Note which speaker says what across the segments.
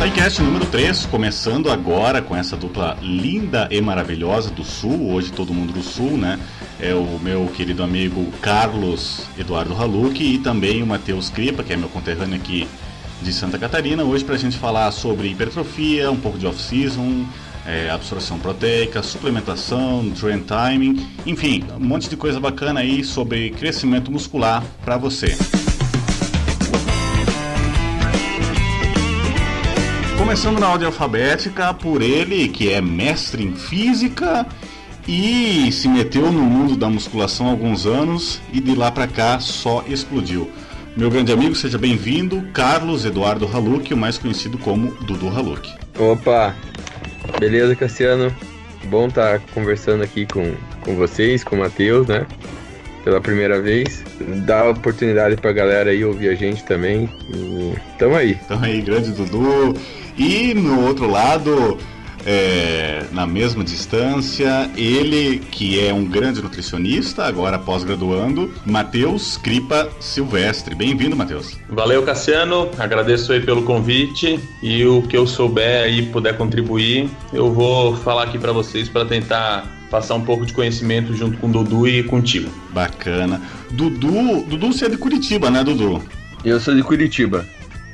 Speaker 1: SciCast número 3, começando agora com essa dupla linda e maravilhosa do Sul, hoje todo mundo do Sul, né? É o meu querido amigo Carlos Eduardo Haluc e também o Matheus Cripa, que é meu conterrâneo aqui de Santa Catarina, hoje para a gente falar sobre hipertrofia, um pouco de off-season, é, absorção proteica, suplementação, trend timing, enfim, um monte de coisa bacana aí sobre crescimento muscular para você. Começando na ordem alfabética, por ele, que é mestre em física e se meteu no mundo da musculação há alguns anos e de lá para cá só explodiu. Meu grande amigo, seja bem-vindo, Carlos Eduardo Haluk, o mais conhecido como Dudu Haluk.
Speaker 2: Opa, beleza, Cassiano? Bom estar tá conversando aqui com, com vocês, com o Matheus, né? Pela primeira vez. Dá oportunidade pra galera aí ouvir a gente também. E tamo aí.
Speaker 1: Tamo aí, grande Dudu. E no outro lado, é, na mesma distância, ele que é um grande nutricionista, agora pós-graduando, Matheus Cripa Silvestre. Bem-vindo, Matheus.
Speaker 3: Valeu, Cassiano. Agradeço aí pelo convite e o que eu souber aí puder contribuir, eu vou falar aqui para vocês para tentar passar um pouco de conhecimento junto com o Dudu e contigo.
Speaker 1: Bacana. Dudu, Dudu, você é de Curitiba, né, Dudu?
Speaker 2: Eu sou de Curitiba.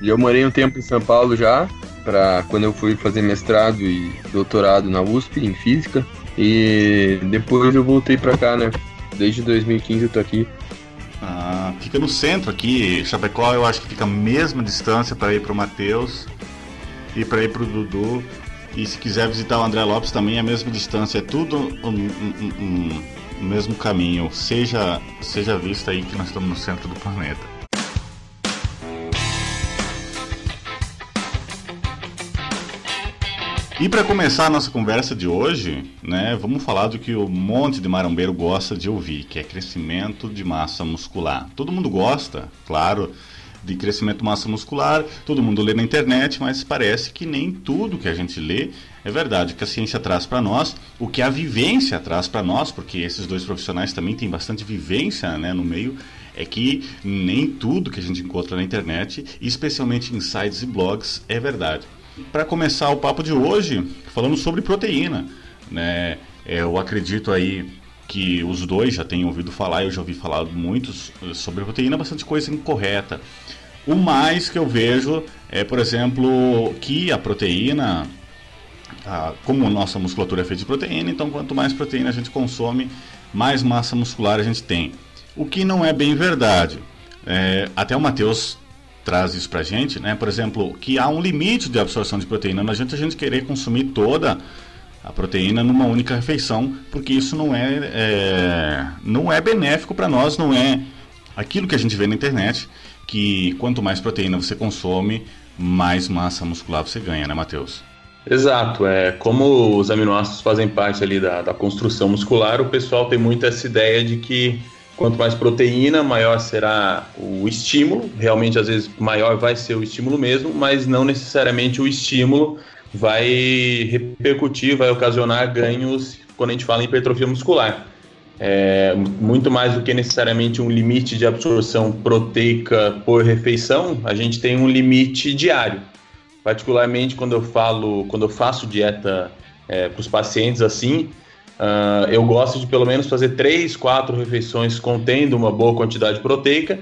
Speaker 2: E eu morei um tempo em São Paulo já, para quando eu fui fazer mestrado e doutorado na USP em física. E depois eu voltei para cá, né? Desde 2015 eu tô aqui.
Speaker 1: Ah, fica no centro aqui, Chapecó, eu acho que fica a mesma distância para ir para o Matheus e para ir para o Dudu. E se quiser visitar o André Lopes também é a mesma distância, é tudo o um, um, um, mesmo caminho. Seja, seja visto aí que nós estamos no centro do planeta. E para começar a nossa conversa de hoje, né, vamos falar do que o monte de marombeiro gosta de ouvir, que é crescimento de massa muscular. Todo mundo gosta, claro, de crescimento de massa muscular, todo mundo lê na internet, mas parece que nem tudo que a gente lê é verdade. O que a ciência traz para nós, o que a vivência traz para nós, porque esses dois profissionais também têm bastante vivência né, no meio, é que nem tudo que a gente encontra na internet, especialmente em sites e blogs, é verdade para começar o papo de hoje, falando sobre proteína, né? Eu acredito aí que os dois já tenham ouvido falar, eu já ouvi falar muito sobre proteína, bastante coisa incorreta. O mais que eu vejo é, por exemplo, que a proteína, como nossa musculatura é feita de proteína, então quanto mais proteína a gente consome, mais massa muscular a gente tem. O que não é bem verdade. É, até o Matheus traz isso para a gente, né? Por exemplo, que há um limite de absorção de proteína. Não adianta a gente querer consumir toda a proteína numa única refeição, porque isso não é, é não é benéfico para nós, não é aquilo que a gente vê na internet, que quanto mais proteína você consome, mais massa muscular você ganha, né, Matheus?
Speaker 3: Exato, é como os aminoácidos fazem parte ali da, da construção muscular, o pessoal tem muito essa ideia de que Quanto mais proteína, maior será o estímulo. Realmente, às vezes, maior vai ser o estímulo mesmo, mas não necessariamente o estímulo vai repercutir, vai ocasionar ganhos quando a gente fala em hipertrofia muscular. É, muito mais do que necessariamente um limite de absorção proteica por refeição, a gente tem um limite diário. Particularmente quando eu falo, quando eu faço dieta é, para os pacientes assim, Uh, eu gosto de pelo menos fazer três, quatro refeições contendo uma boa quantidade proteica.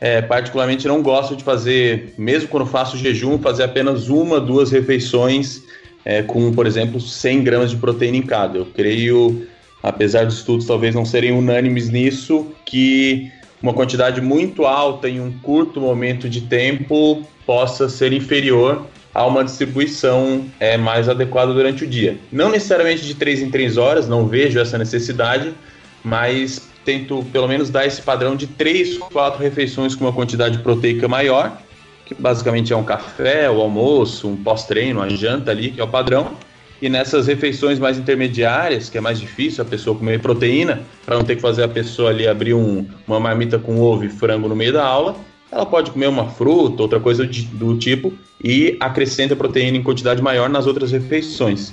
Speaker 3: É, particularmente não gosto de fazer, mesmo quando faço jejum, fazer apenas uma, duas refeições é, com, por exemplo, 100 gramas de proteína em cada. Eu creio, apesar dos estudos talvez não serem unânimes nisso, que uma quantidade muito alta em um curto momento de tempo possa ser inferior a uma distribuição é, mais adequada durante o dia. Não necessariamente de 3 em 3 horas, não vejo essa necessidade, mas tento pelo menos dar esse padrão de 3, 4 refeições com uma quantidade proteica maior, que basicamente é um café, o um almoço, um pós-treino, uma janta ali, que é o padrão. E nessas refeições mais intermediárias, que é mais difícil a pessoa comer proteína, para não ter que fazer a pessoa ali abrir um, uma marmita com ovo e frango no meio da aula, ela pode comer uma fruta, outra coisa do tipo, e acrescenta proteína em quantidade maior nas outras refeições.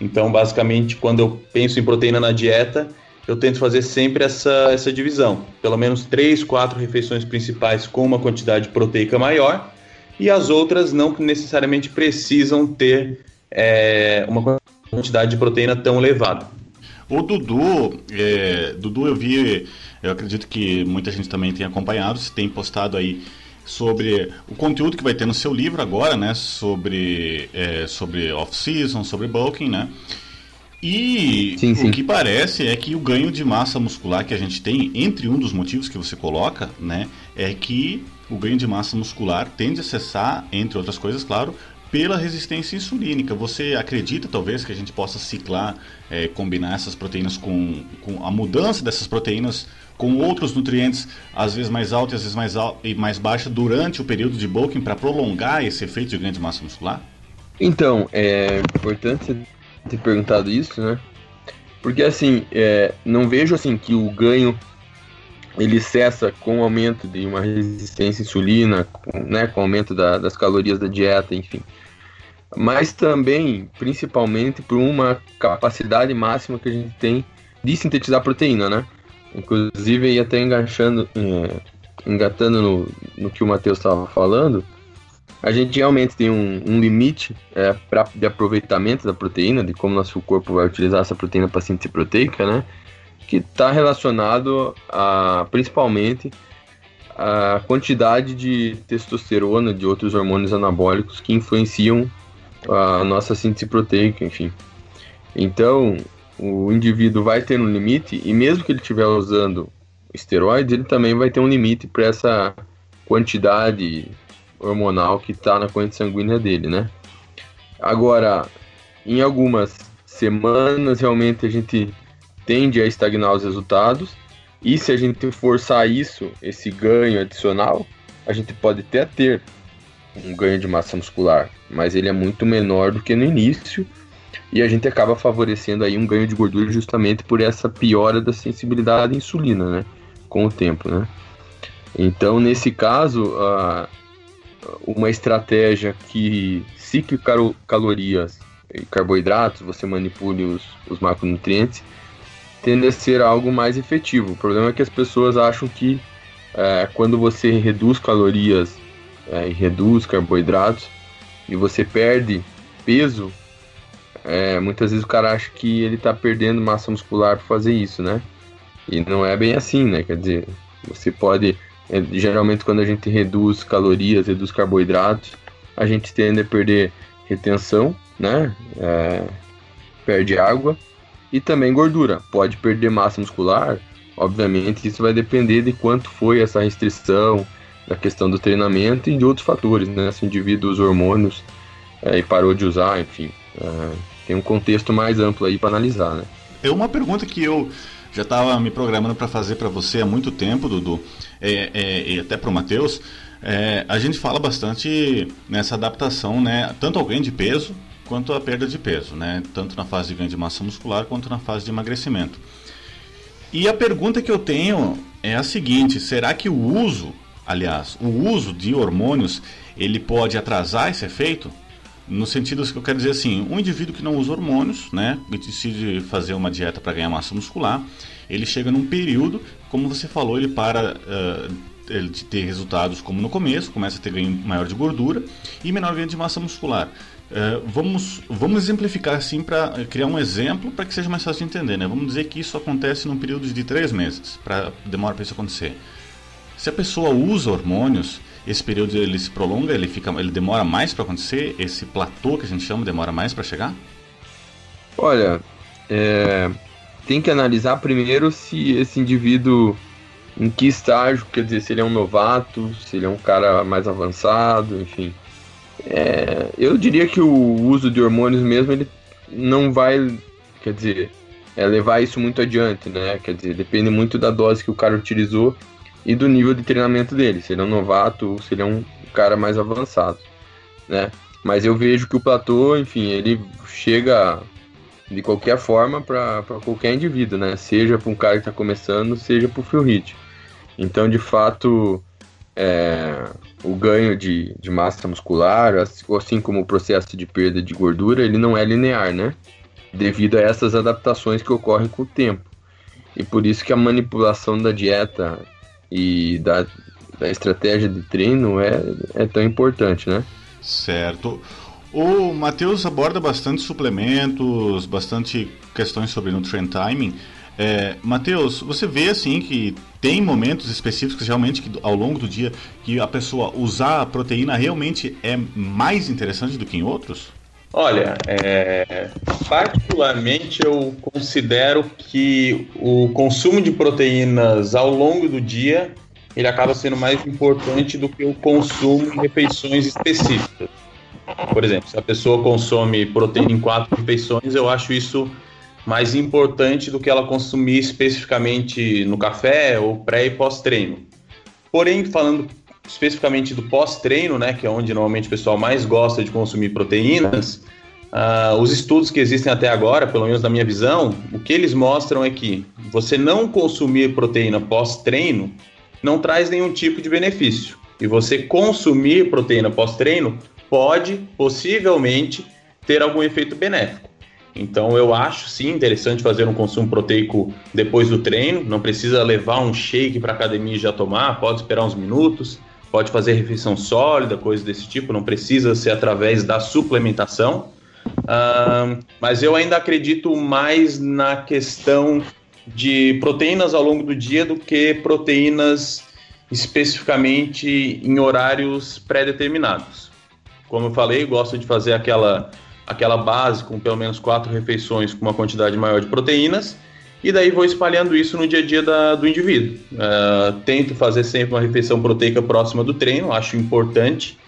Speaker 3: Então, basicamente, quando eu penso em proteína na dieta, eu tento fazer sempre essa, essa divisão. Pelo menos três, quatro refeições principais com uma quantidade proteica maior e as outras não necessariamente precisam ter é, uma quantidade de proteína tão elevada.
Speaker 1: O Dudu, é, Dudu eu vi, eu acredito que muita gente também tem acompanhado, você tem postado aí sobre o conteúdo que vai ter no seu livro agora, né, sobre, é, sobre off-season, sobre bulking, né, e sim, sim. o que parece é que o ganho de massa muscular que a gente tem, entre um dos motivos que você coloca, né, é que o ganho de massa muscular tende a cessar, entre outras coisas, claro, pela resistência insulínica. Você acredita, talvez, que a gente possa ciclar, é, combinar essas proteínas com, com a mudança dessas proteínas com outros nutrientes, às vezes mais altos e às vezes mais, alto, e mais baixa, durante o período de bulking, para prolongar esse efeito de ganho de massa muscular?
Speaker 2: Então, é importante ter perguntado isso, né? Porque, assim, é, não vejo, assim, que o ganho ele cessa com o aumento de uma resistência à insulina, com, né, com o aumento da, das calorias da dieta, enfim. Mas também, principalmente, por uma capacidade máxima que a gente tem de sintetizar proteína, né? Inclusive, até enganchando, é, engatando no, no que o Matheus estava falando, a gente realmente tem um, um limite é, pra, de aproveitamento da proteína, de como nosso corpo vai utilizar essa proteína para síntese proteica, né? Que está relacionado a principalmente a quantidade de testosterona de outros hormônios anabólicos que influenciam a nossa síntese proteica, enfim. Então, o indivíduo vai ter um limite e mesmo que ele estiver usando esteroides, ele também vai ter um limite para essa quantidade hormonal que está na corrente sanguínea dele, né? Agora, em algumas semanas, realmente a gente tende a estagnar os resultados. E se a gente forçar isso, esse ganho adicional, a gente pode até ter um ganho de massa muscular, mas ele é muito menor do que no início. E a gente acaba favorecendo aí um ganho de gordura justamente por essa piora da sensibilidade à insulina, né? Com o tempo, né? Então, nesse caso, uma estratégia que cicle calorias e carboidratos, você manipule os, os macronutrientes, tende a ser algo mais efetivo. O problema é que as pessoas acham que é, quando você reduz calorias é, e reduz carboidratos e você perde peso, é, muitas vezes o cara acha que ele está perdendo massa muscular para fazer isso, né? E não é bem assim, né? Quer dizer, você pode. É, geralmente, quando a gente reduz calorias, reduz carboidratos, a gente tende a perder retenção, né? É, perde água e também gordura. Pode perder massa muscular, obviamente isso vai depender de quanto foi essa restrição, da questão do treinamento e de outros fatores, né? Se o indivíduo usa hormônios é, e parou de usar, enfim. É, tem um contexto mais amplo aí para analisar, né?
Speaker 1: É uma pergunta que eu já estava me programando para fazer para você há muito tempo, Dudu, é, é e até para o Matheus. É, a gente fala bastante nessa adaptação, né? Tanto ganho de peso quanto à perda de peso, né? tanto na fase de ganho de massa muscular quanto na fase de emagrecimento. E a pergunta que eu tenho é a seguinte: será que o uso, aliás, o uso de hormônios, ele pode atrasar esse efeito? No sentido que eu quero dizer assim, um indivíduo que não usa hormônios, né, e decide fazer uma dieta para ganhar massa muscular, ele chega num período, como você falou, ele para uh, ele ter resultados como no começo, começa a ter ganho maior de gordura e menor ganho de massa muscular. É, vamos, vamos exemplificar assim para criar um exemplo para que seja mais fácil de entender. Né? Vamos dizer que isso acontece num período de três meses, para demora para isso acontecer. Se a pessoa usa hormônios, esse período ele se prolonga, ele fica, ele demora mais para acontecer. Esse platô que a gente chama demora mais para chegar.
Speaker 2: Olha, é, tem que analisar primeiro se esse indivíduo em que estágio, quer dizer, se ele é um novato, se ele é um cara mais avançado, enfim. É, eu diria que o uso de hormônios mesmo ele não vai, quer dizer, é levar isso muito adiante, né? Quer dizer, depende muito da dose que o cara utilizou e do nível de treinamento dele, se ele é um novato ou se ele é um cara mais avançado, né? Mas eu vejo que o platô, enfim, ele chega de qualquer forma para qualquer indivíduo, né? Seja para um cara que está começando, seja para o Phil Heath. Então, de fato, é, o ganho de, de massa muscular, assim como o processo de perda de gordura, ele não é linear, né? Devido a essas adaptações que ocorrem com o tempo. E por isso que a manipulação da dieta e da, da estratégia de treino é, é tão importante, né?
Speaker 1: Certo. O Matheus aborda bastante suplementos, bastante questões sobre nutrient timing. É, Matheus, você vê assim que tem momentos específicos realmente que ao longo do dia que a pessoa usar a proteína realmente é mais interessante do que em outros?
Speaker 3: Olha, é, particularmente eu considero que o consumo de proteínas ao longo do dia ele acaba sendo mais importante do que o consumo em refeições específicas. Por exemplo, se a pessoa consome proteína em quatro refeições, eu acho isso mais importante do que ela consumir especificamente no café ou pré e pós-treino. Porém, falando especificamente do pós-treino, né, que é onde normalmente o pessoal mais gosta de consumir proteínas, uh, os estudos que existem até agora, pelo menos na minha visão, o que eles mostram é que você não consumir proteína pós-treino não traz nenhum tipo de benefício. E você consumir proteína pós-treino pode, possivelmente, ter algum efeito benéfico. Então eu acho sim interessante fazer um consumo proteico depois do treino. Não precisa levar um shake para academia e já tomar, pode esperar uns minutos, pode fazer refeição sólida, coisas desse tipo. Não precisa ser através da suplementação. Uh, mas eu ainda acredito mais na questão de proteínas ao longo do dia do que proteínas especificamente em horários pré-determinados. Como eu falei, gosto de fazer aquela aquela base com pelo menos quatro refeições com uma quantidade maior de proteínas, e daí vou espalhando isso no dia a dia da, do indivíduo. Uh, tento fazer sempre uma refeição proteica próxima do treino, acho importante,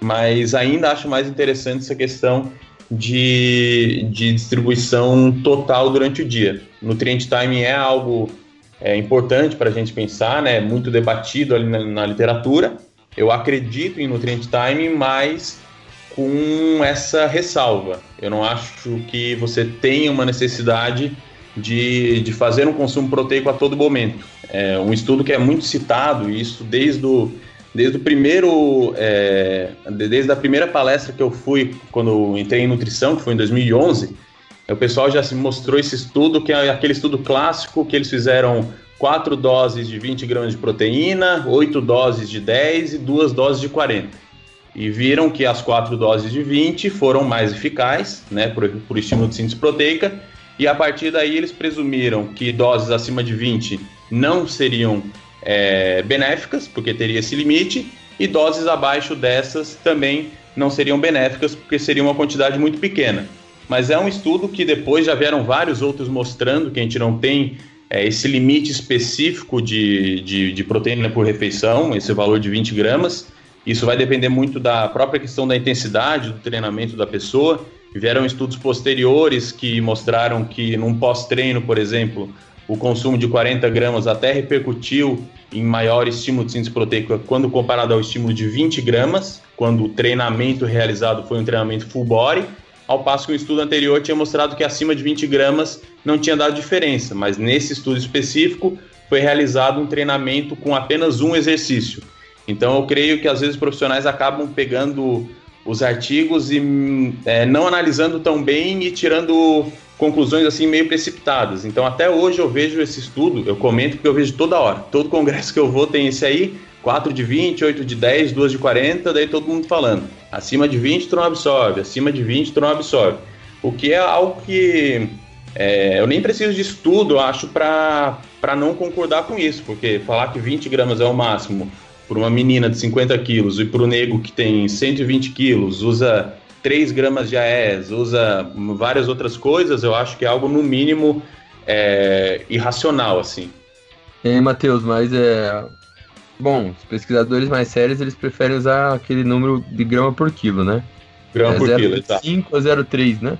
Speaker 3: mas ainda acho mais interessante essa questão de, de distribuição total durante o dia. Nutrient timing é algo é, importante para a gente pensar, né? muito debatido ali na, na literatura. Eu acredito em nutrient timing, mas com essa ressalva. Eu não acho que você tenha uma necessidade de, de fazer um consumo proteico a todo momento. É um estudo que é muito citado, e isso desde o, desde o primeiro, é, desde a primeira palestra que eu fui quando entrei em nutrição, que foi em 2011, o pessoal já se mostrou esse estudo, que é aquele estudo clássico que eles fizeram quatro doses de 20 gramas de proteína, oito doses de 10 e duas doses de 40 e viram que as quatro doses de 20 foram mais eficazes, né, por, por estímulo de síntese proteica, e a partir daí eles presumiram que doses acima de 20 não seriam é, benéficas, porque teria esse limite, e doses abaixo dessas também não seriam benéficas, porque seria uma quantidade muito pequena. Mas é um estudo que depois já vieram vários outros mostrando que a gente não tem é, esse limite específico de, de, de proteína por refeição, esse valor de 20 gramas, isso vai depender muito da própria questão da intensidade do treinamento da pessoa. Vieram estudos posteriores que mostraram que num pós-treino, por exemplo, o consumo de 40 gramas até repercutiu em maior estímulo de síntese proteica quando comparado ao estímulo de 20 gramas, quando o treinamento realizado foi um treinamento full body, ao passo que o estudo anterior tinha mostrado que acima de 20 gramas não tinha dado diferença, mas nesse estudo específico foi realizado um treinamento com apenas um exercício. Então eu creio que às vezes os profissionais acabam pegando os artigos e é, não analisando tão bem e tirando conclusões assim meio precipitadas. Então até hoje eu vejo esse estudo, eu comento porque eu vejo toda hora. Todo congresso que eu vou tem esse aí, 4 de 20, 8 de 10, 2 de 40, daí todo mundo falando. Acima de 20 tu não absorve, acima de 20 tu não absorve. O que é algo que é, eu nem preciso de estudo, acho, para não concordar com isso, porque falar que 20 gramas é o máximo por uma menina de 50 quilos e para o nego que tem 120 quilos, usa 3 gramas de AES, usa várias outras coisas, eu acho que é algo no mínimo é, irracional, assim.
Speaker 2: É, Matheus, mas é. Bom, os pesquisadores mais sérios eles preferem usar aquele número de grama por quilo, né?
Speaker 3: Grama é por 0, quilo,
Speaker 2: 5 ou 0,3, né?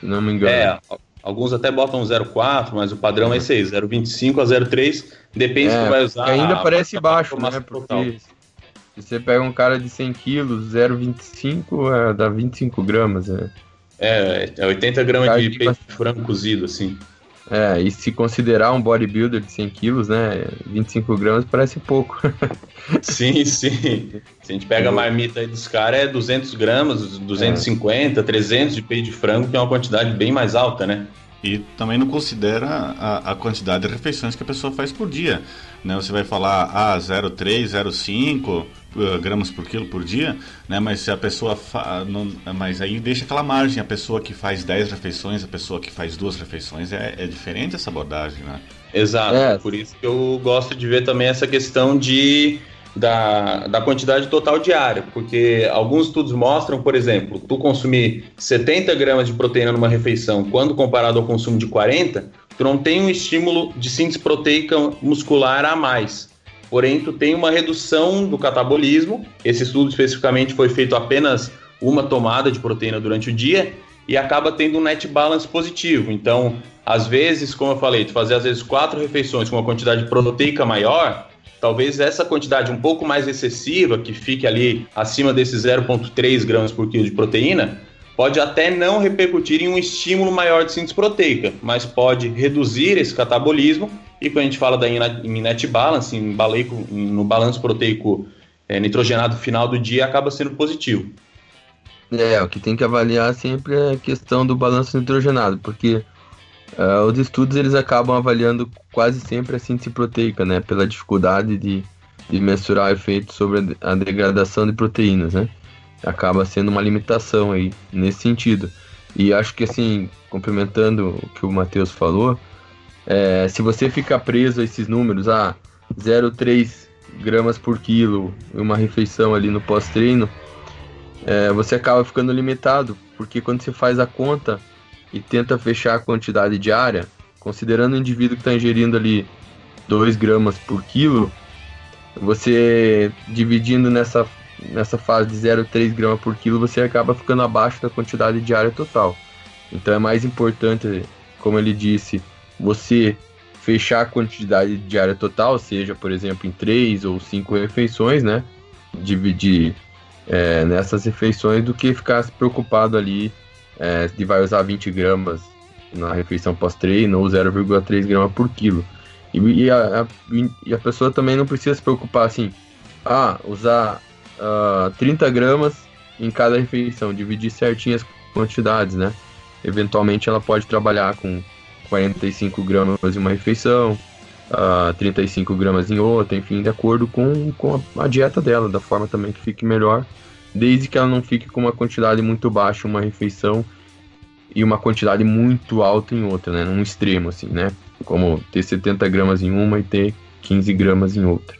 Speaker 2: Se não me engano.
Speaker 3: É, Alguns até botam 0,4, mas o padrão é esse aí, 0,25 a 0,3. Depende é, se tu vai usar.
Speaker 2: Ainda parece baixo, né? Porque total. se você pega um cara de 100 quilos, 0,25 é, dá 25 gramas.
Speaker 3: É, é, é 80 gramas de peito de frango cozido, assim.
Speaker 2: É, e se considerar um bodybuilder de 100 quilos, né, 25 gramas parece pouco.
Speaker 3: sim, sim. Se a gente pega a marmita aí dos caras, é 200 gramas, 250, é. 300 de peito de frango, que é uma quantidade bem mais alta, né?
Speaker 1: E também não considera a, a, quantidade de refeições que a pessoa faz por dia. Né? Você vai falar, ah, 0,3, 0,5 uh, gramas por quilo por dia, né? mas se a pessoa. Fa... Não... Mas aí deixa aquela margem. A pessoa que faz 10 refeições, a pessoa que faz duas refeições, é, é diferente essa abordagem, né?
Speaker 3: Exato. É. Por isso que eu gosto de ver também essa questão de da, da quantidade total diária, porque alguns estudos mostram, por exemplo, tu consumir 70 gramas de proteína numa refeição, quando comparado ao consumo de 40, tu não tem um estímulo de síntese proteica muscular a mais. Porém, tu tem uma redução do catabolismo. Esse estudo especificamente foi feito apenas uma tomada de proteína durante o dia e acaba tendo um net balance positivo. Então, às vezes, como eu falei, tu fazer às vezes quatro refeições com uma quantidade proteica maior, talvez essa quantidade um pouco mais excessiva, que fique ali acima desses 0,3 gramas por quilo de proteína, pode até não repercutir em um estímulo maior de síntese proteica, mas pode reduzir esse catabolismo. E quando a gente fala da net balance, em baleico, no balanço proteico é, nitrogenado final do dia, acaba sendo positivo.
Speaker 2: É, o que tem que avaliar sempre é a questão do balanço nitrogenado, porque Uh, os estudos eles acabam avaliando quase sempre a síntese proteica, né, pela dificuldade de, de mensurar efeitos sobre a degradação de proteínas, né? Acaba sendo uma limitação aí nesse sentido. E acho que assim, complementando o que o Matheus falou, é, se você ficar preso a esses números, ah, 0,3 gramas por quilo, uma refeição ali no pós-treino, é, você acaba ficando limitado, porque quando você faz a conta, e tenta fechar a quantidade diária, considerando o indivíduo que está ingerindo ali 2 gramas por quilo, você dividindo nessa, nessa fase de 0,3 gramas por quilo, você acaba ficando abaixo da quantidade diária total. Então é mais importante, como ele disse, você fechar a quantidade diária total, seja, por exemplo, em 3 ou 5 refeições, né? Dividir é, nessas refeições do que ficar se preocupado ali é, de vai usar 20 gramas na refeição pós-treino ou 0,3 gramas por quilo. E, e, a, a, e, a, pessoa também não precisa se preocupar assim, ah, usar uh, ah, 30 gramas em cada refeição, dividir certinho as quantidades, né? Eventualmente ela pode trabalhar com 45 gramas em uma refeição, uh, ah, 35 gramas em outra, enfim, de acordo com, com a, a dieta dela, da forma também que fique melhor desde que ela não fique com uma quantidade muito baixa uma refeição e uma quantidade muito alta em outra, né? Num extremo, assim, né? Como ter 70 gramas em uma e ter 15 gramas em outra.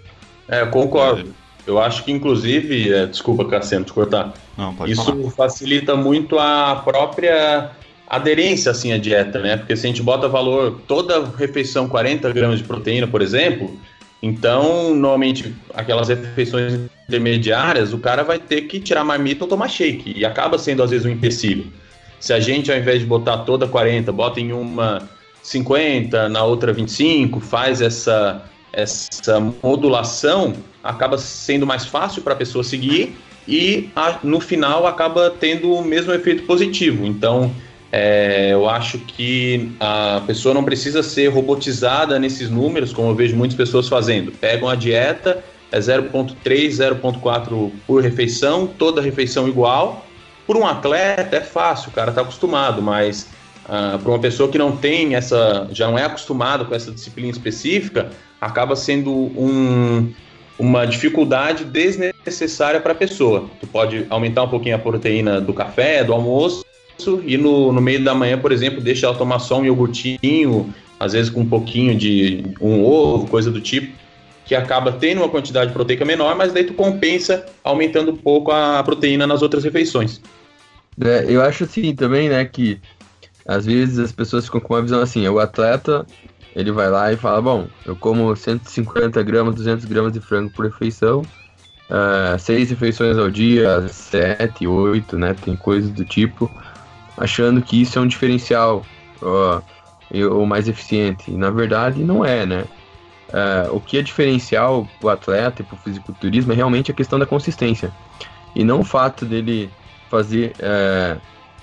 Speaker 3: É, eu concordo. Eu acho que, inclusive, é, desculpa, Cassiano, te cortar. Não, Isso falar. facilita muito a própria aderência, assim, à dieta, né? Porque se a gente bota valor, toda refeição 40 gramas de proteína, por exemplo, então, normalmente, aquelas refeições intermediárias, o cara vai ter que tirar marmita ou tomar shake. E acaba sendo, às vezes, um empecilho. Se a gente, ao invés de botar toda 40, bota em uma 50, na outra 25, faz essa, essa modulação, acaba sendo mais fácil para a pessoa seguir e a, no final acaba tendo o mesmo efeito positivo. Então, é, eu acho que a pessoa não precisa ser robotizada nesses números, como eu vejo muitas pessoas fazendo. Pegam a dieta, é 0,3, 0,4 por refeição, toda refeição igual. Por um atleta é fácil, o cara está acostumado, mas ah, para uma pessoa que não tem essa, já não é acostumada com essa disciplina específica, acaba sendo um, uma dificuldade desnecessária para a pessoa. Tu pode aumentar um pouquinho a proteína do café, do almoço, e no, no meio da manhã, por exemplo, deixa ela tomar só um iogurtinho, às vezes com um pouquinho de um ovo, coisa do tipo, que acaba tendo uma quantidade proteica menor, mas daí tu compensa aumentando um pouco a proteína nas outras refeições.
Speaker 2: É, eu acho assim também, né, que às vezes as pessoas ficam com uma visão assim, o atleta, ele vai lá e fala, bom, eu como 150 gramas, 200 gramas de frango por refeição, uh, seis refeições ao dia, sete, oito, né, tem coisas do tipo, achando que isso é um diferencial ou mais eficiente. E, na verdade, não é, né? É, o que é diferencial para o atleta e para o fisiculturismo é realmente a questão da consistência. E não o fato dele fazer é,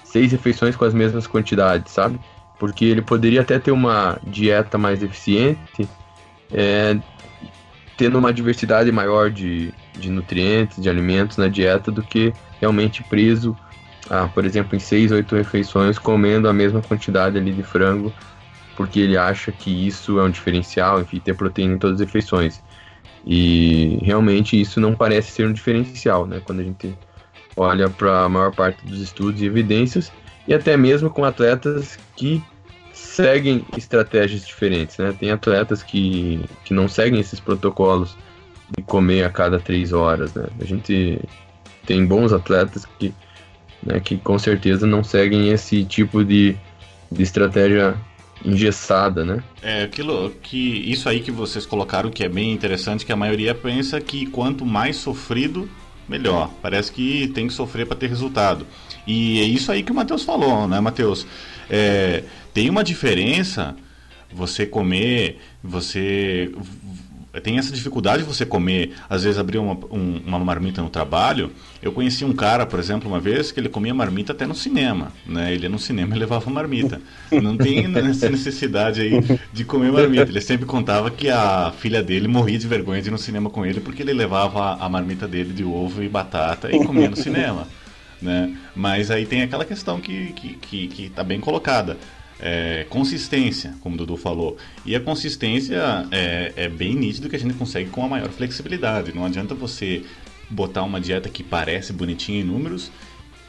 Speaker 2: seis refeições com as mesmas quantidades, sabe? Porque ele poderia até ter uma dieta mais eficiente, é, tendo uma diversidade maior de, de nutrientes, de alimentos na dieta, do que realmente preso ah, por exemplo, em seis, oito refeições, comendo a mesma quantidade ali de frango, porque ele acha que isso é um diferencial, enfim, ter proteína em todas as refeições. E realmente isso não parece ser um diferencial, né? Quando a gente olha para a maior parte dos estudos e evidências, e até mesmo com atletas que seguem estratégias diferentes, né? Tem atletas que, que não seguem esses protocolos de comer a cada três horas, né? A gente tem bons atletas que, né, que com certeza não seguem esse tipo de, de estratégia engessada, né?
Speaker 1: É aquilo que isso aí que vocês colocaram que é bem interessante que a maioria pensa que quanto mais sofrido melhor. Parece que tem que sofrer para ter resultado. E é isso aí que o Matheus falou, né, Matheus? É, tem uma diferença você comer, você tem essa dificuldade de você comer, às vezes abrir uma, um, uma marmita no trabalho. Eu conheci um cara, por exemplo, uma vez que ele comia marmita até no cinema, né? Ele ia no cinema e levava marmita. Não tem essa necessidade aí de comer marmita. Ele sempre contava que a filha dele morria de vergonha de ir no cinema com ele porque ele levava a marmita dele de ovo e batata e comia no cinema, né? Mas aí tem aquela questão que, que, que, que tá bem colocada é, consistência, como o Dudu falou. E a consistência é, é bem nítido que a gente consegue com a maior flexibilidade. Não adianta você botar uma dieta que parece bonitinha em números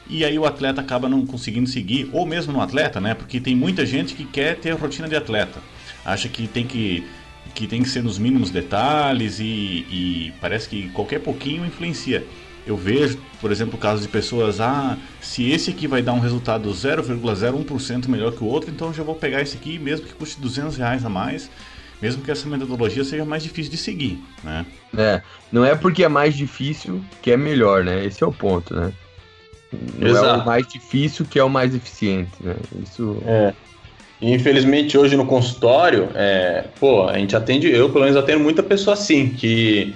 Speaker 1: e aí o atleta acaba não conseguindo seguir, ou mesmo no atleta, né? Porque tem muita gente que quer ter a rotina de atleta. Acha que tem que, que, tem que ser nos mínimos detalhes e, e parece que qualquer pouquinho influencia eu vejo, por exemplo, casos de pessoas, ah, se esse aqui vai dar um resultado 0,01% melhor que o outro, então eu já vou pegar esse aqui, mesmo que custe 200 reais a mais, mesmo que essa metodologia seja mais difícil de seguir, né?
Speaker 2: É, não é porque é mais difícil que é melhor, né? Esse é o ponto, né? Não Exato. é o mais difícil que é o mais eficiente, né? Isso...
Speaker 3: É. Infelizmente hoje no consultório, é, pô, a gente atende, eu pelo menos atendo muita pessoa assim, que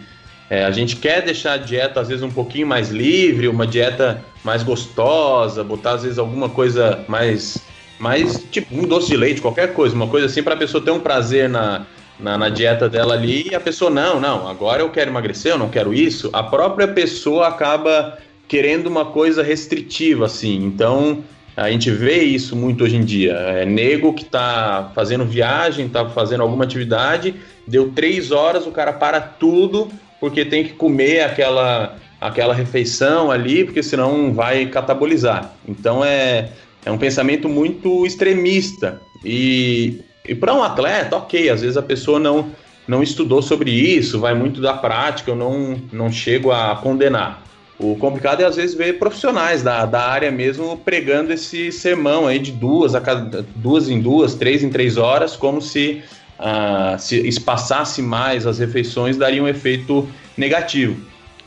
Speaker 3: é, a gente quer deixar a dieta às vezes um pouquinho mais livre, uma dieta mais gostosa, botar às vezes alguma coisa mais, mais tipo um doce de leite, qualquer coisa, uma coisa assim para a pessoa ter um prazer na, na, na, dieta dela ali e a pessoa, não, não, agora eu quero emagrecer, eu não quero isso. A própria pessoa acaba querendo uma coisa restritiva, assim. Então, a gente vê isso muito hoje em dia. É nego que está fazendo viagem, está fazendo alguma atividade, deu três horas, o cara para tudo porque tem que comer aquela, aquela refeição ali, porque senão vai catabolizar. Então é, é um pensamento muito extremista. E, e para um atleta, ok, às vezes a pessoa não, não estudou sobre isso, vai muito da prática, eu não, não chego a condenar. O complicado é às vezes ver profissionais da, da área mesmo pregando esse sermão aí de duas a cada, duas em duas, três em três horas, como se ah, se espaçasse mais as refeições, daria um efeito negativo.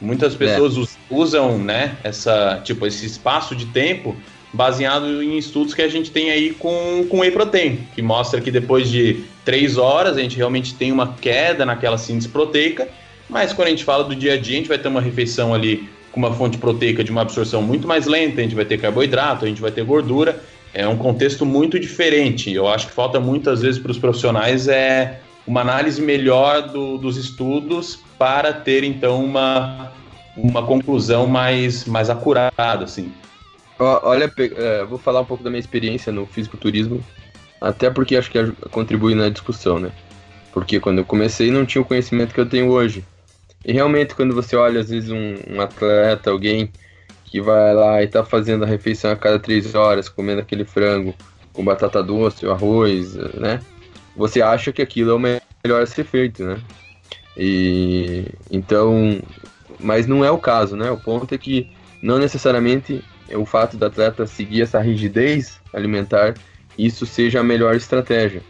Speaker 3: Muitas pessoas é. usam né, essa, tipo, esse espaço de tempo baseado em estudos que a gente tem aí com, com whey protein, que mostra que depois de três horas a gente realmente tem uma queda naquela síntese proteica, mas quando a gente fala do dia a dia, a gente vai ter uma refeição ali com uma fonte proteica de uma absorção muito mais lenta, a gente vai ter carboidrato, a gente vai ter gordura, é um contexto muito diferente. Eu acho que falta muitas vezes para os profissionais é uma análise melhor do, dos estudos para ter então uma, uma conclusão mais, mais acurada, assim.
Speaker 2: Olha, é, vou falar um pouco da minha experiência no fisiculturismo, até porque acho que contribui na discussão, né? Porque quando eu comecei não tinha o conhecimento que eu tenho hoje. E realmente quando você olha às vezes um, um atleta, alguém que vai lá e tá fazendo a refeição a cada três horas, comendo aquele frango com batata doce, arroz, né? Você acha que aquilo é o melhor a ser feito, né? E então, mas não é o caso, né? O ponto é que não necessariamente o fato do atleta seguir essa rigidez alimentar isso seja a melhor estratégia.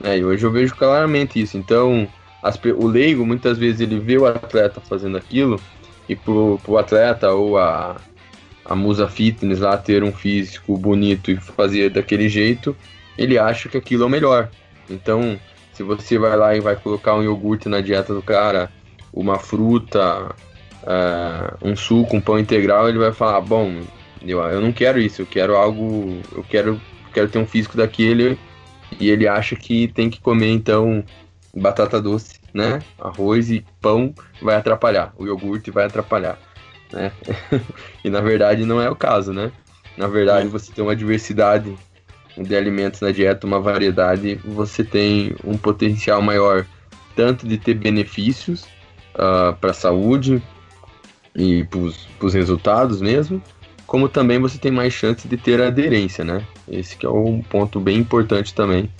Speaker 2: Né? E hoje eu vejo claramente isso. Então, as, o leigo muitas vezes ele vê o atleta fazendo aquilo e pro, pro atleta ou a, a musa fitness lá ter um físico bonito e fazer daquele jeito, ele acha que aquilo é o melhor. Então, se você vai lá e vai colocar um iogurte na dieta do cara, uma fruta, uh, um suco, um pão integral, ele vai falar, bom, eu, eu não quero isso, eu quero algo, eu quero, quero ter um físico daquele, e ele acha que tem que comer então batata doce, né? Arroz e pão vai atrapalhar, o iogurte vai atrapalhar né? e na verdade não é o caso, né? na verdade, você tem uma diversidade de alimentos na dieta, uma variedade, você tem um potencial maior tanto de ter benefícios uh, para a saúde e para os resultados mesmo, como também você tem mais chance de ter aderência, né? Esse que é um ponto bem importante também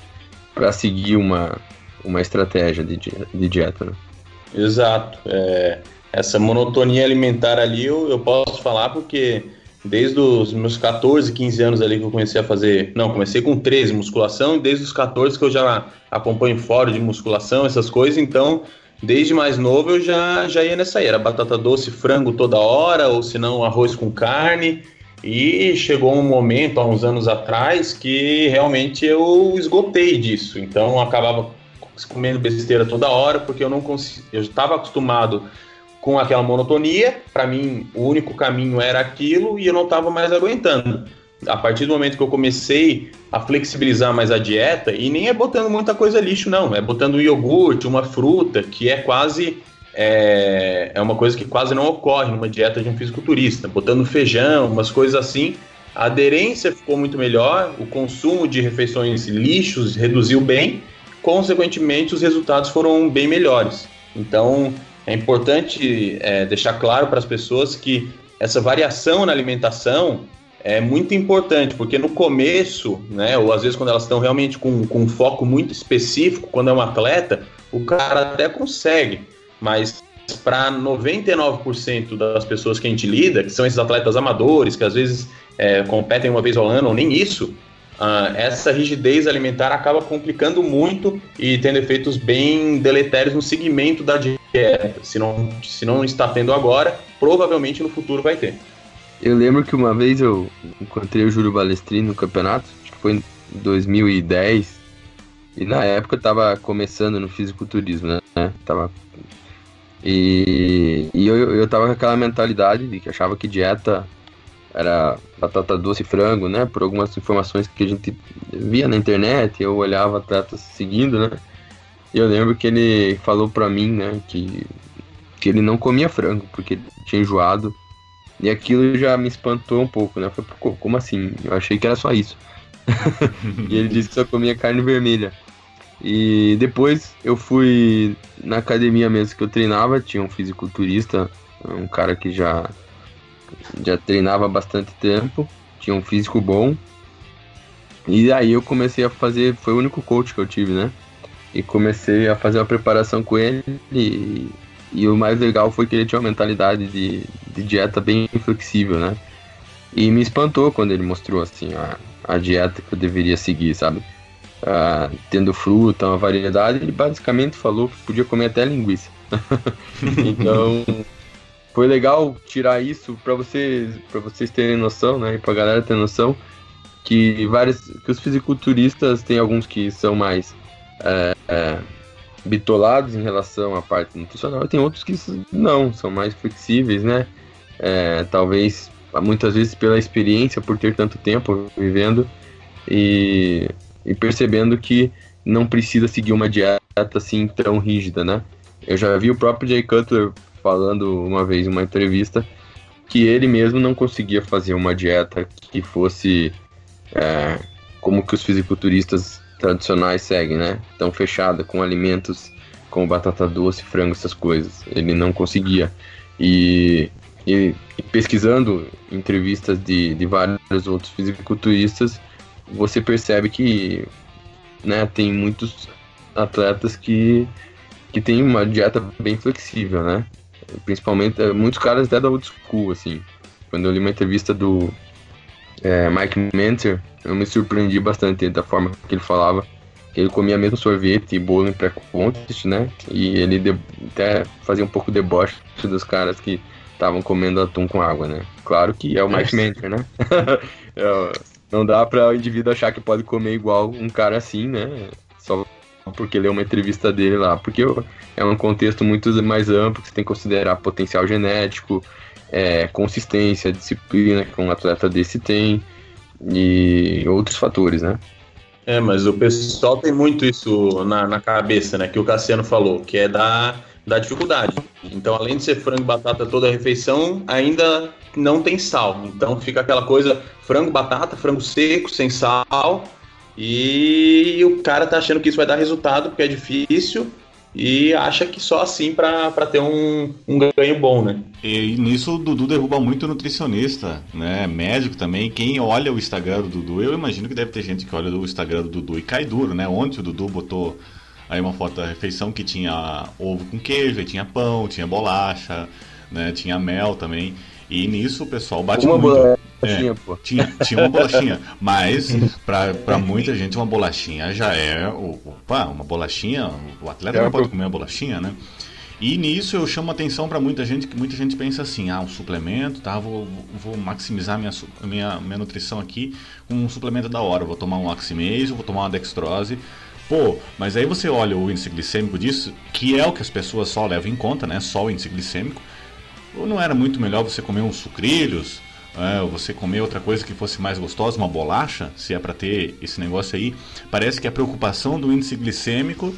Speaker 2: para seguir uma, uma estratégia de, de dieta, né?
Speaker 3: Exato. É, essa monotonia alimentar ali eu, eu posso falar porque desde os meus 14, 15 anos ali que eu comecei a fazer. Não, comecei com 13 musculação e desde os 14 que eu já acompanho fora de musculação, essas coisas, então. Desde mais novo eu já, já ia nessa. Era batata doce, frango toda hora, ou se não, arroz com carne. E chegou um momento, há uns anos atrás, que realmente eu esgotei disso. Então eu acabava comendo besteira toda hora, porque eu não consigo. Eu estava acostumado com aquela monotonia. Para mim, o único caminho era aquilo e eu não estava mais aguentando. A partir do momento que eu comecei a flexibilizar mais a dieta, e nem é botando muita coisa lixo, não, é botando iogurte, uma fruta, que é quase. É, é uma coisa que quase não ocorre numa dieta de um fisiculturista. Botando feijão, umas coisas assim, a aderência ficou muito melhor, o consumo de refeições lixos reduziu bem, consequentemente, os resultados foram bem melhores. Então, é importante é, deixar claro para as pessoas que essa variação na alimentação é muito importante, porque no começo, né, ou às vezes quando elas estão realmente com, com um foco muito específico, quando é um atleta, o cara até consegue, mas para 99% das pessoas que a gente lida, que são esses atletas amadores, que às vezes é, competem uma vez ao ano, ou nem isso, uh, essa rigidez alimentar acaba complicando muito e tendo efeitos bem deletérios no segmento da dieta. Se não, se não está tendo agora, provavelmente no futuro vai ter.
Speaker 2: Eu lembro que uma vez eu encontrei o Júlio Balestrini no campeonato, acho que foi em 2010, e na época eu tava começando no fisiculturismo, né? Tava... E, e eu, eu tava com aquela mentalidade de que achava que dieta era batata doce e frango, né? Por algumas informações que a gente via na internet, eu olhava atletas seguindo, né? Eu lembro que ele falou pra mim, né, que, que ele não comia frango, porque tinha enjoado. E aquilo já me espantou um pouco, né? Eu falei, como assim? Eu achei que era só isso. e ele disse que só comia carne vermelha. E depois eu fui na academia mesmo que eu treinava, tinha um fisiculturista, um cara que já já treinava há bastante tempo, tinha um físico bom. E aí eu comecei a fazer, foi o único coach que eu tive, né? E comecei a fazer uma preparação com ele. E, e o mais legal foi que ele tinha uma mentalidade de, de dieta bem flexível, né? E me espantou quando ele mostrou assim a, a dieta que eu deveria seguir, sabe? Ah, tendo fruta, uma variedade, ele basicamente falou que podia comer até linguiça. então, foi legal tirar isso para vocês, para vocês terem noção, né, e para galera ter noção que vários, que os fisiculturistas tem alguns que são mais é, é, bitolados em relação à parte nutricional, e tem outros que não, são mais flexíveis, né? É, talvez muitas vezes pela experiência, por ter tanto tempo vivendo e, e percebendo que não precisa seguir uma dieta assim tão rígida, né? Eu já vi o próprio Jay Cutler falando uma vez em uma entrevista que ele mesmo não conseguia fazer uma dieta que fosse é, como que os fisiculturistas tradicionais seguem, né? Tão fechada, com alimentos como batata doce, frango, essas coisas. Ele não conseguia. E, e, e pesquisando entrevistas de, de vários outros fisiculturistas, você percebe que né, tem muitos atletas que, que têm uma dieta bem flexível, né? Principalmente, é, muitos caras até da old school, assim. Quando eu li uma entrevista do é, Mike Mentor, eu me surpreendi bastante da forma que ele falava. Ele comia mesmo sorvete e bolo em pré-contest, né? E ele de, até fazia um pouco de deboche dos caras que estavam comendo atum com água, né? Claro que é o Mike Mentor, né? É, não dá para o indivíduo achar que pode comer igual um cara assim, né? Só porque leu uma entrevista dele lá, porque é um contexto muito mais amplo, que você tem que considerar potencial genético, é, consistência, disciplina que um atleta desse tem e outros fatores, né?
Speaker 3: É, mas o pessoal tem muito isso na, na cabeça, né? Que o Cassiano falou, que é dar dá dificuldade. Então, além de ser frango e batata toda a refeição, ainda não tem sal. Então fica aquela coisa frango, batata, frango seco, sem sal. E o cara tá achando que isso vai dar resultado porque é difícil e acha que só assim para ter um, um ganho bom, né?
Speaker 1: E nisso o Dudu derruba muito nutricionista, né? Médico também. Quem olha o Instagram do Dudu, eu imagino que deve ter gente que olha o Instagram do Dudu e cai duro, né? Ontem o Dudu botou aí uma foto da refeição que tinha ovo com queijo, aí tinha pão, tinha bolacha, né? Tinha mel também. E nisso o pessoal bate
Speaker 2: uma
Speaker 1: muito.
Speaker 2: Bolachinha,
Speaker 1: é,
Speaker 2: pô.
Speaker 1: Tinha, tinha uma bolachinha. Mas, pra, pra muita gente, uma bolachinha já é. Opa, uma bolachinha. O atleta
Speaker 2: É
Speaker 1: não pode
Speaker 2: pro-
Speaker 1: comer uma bolachinha, né? E nisso eu chamo atenção para muita gente, que muita gente pensa assim, ah, um suplemento, tá, vou, vou maximizar minha, minha, minha nutrição aqui com um suplemento da hora, vou tomar um oximase, vou tomar uma dextrose. Pô, mas aí você olha o índice glicêmico disso, que é o que as pessoas só levam em conta, né, só o índice glicêmico. Ou não era muito melhor você comer uns sucrilhos, é, você comer outra coisa que fosse mais gostosa, uma bolacha, se é para ter esse negócio aí? Parece que a preocupação do índice glicêmico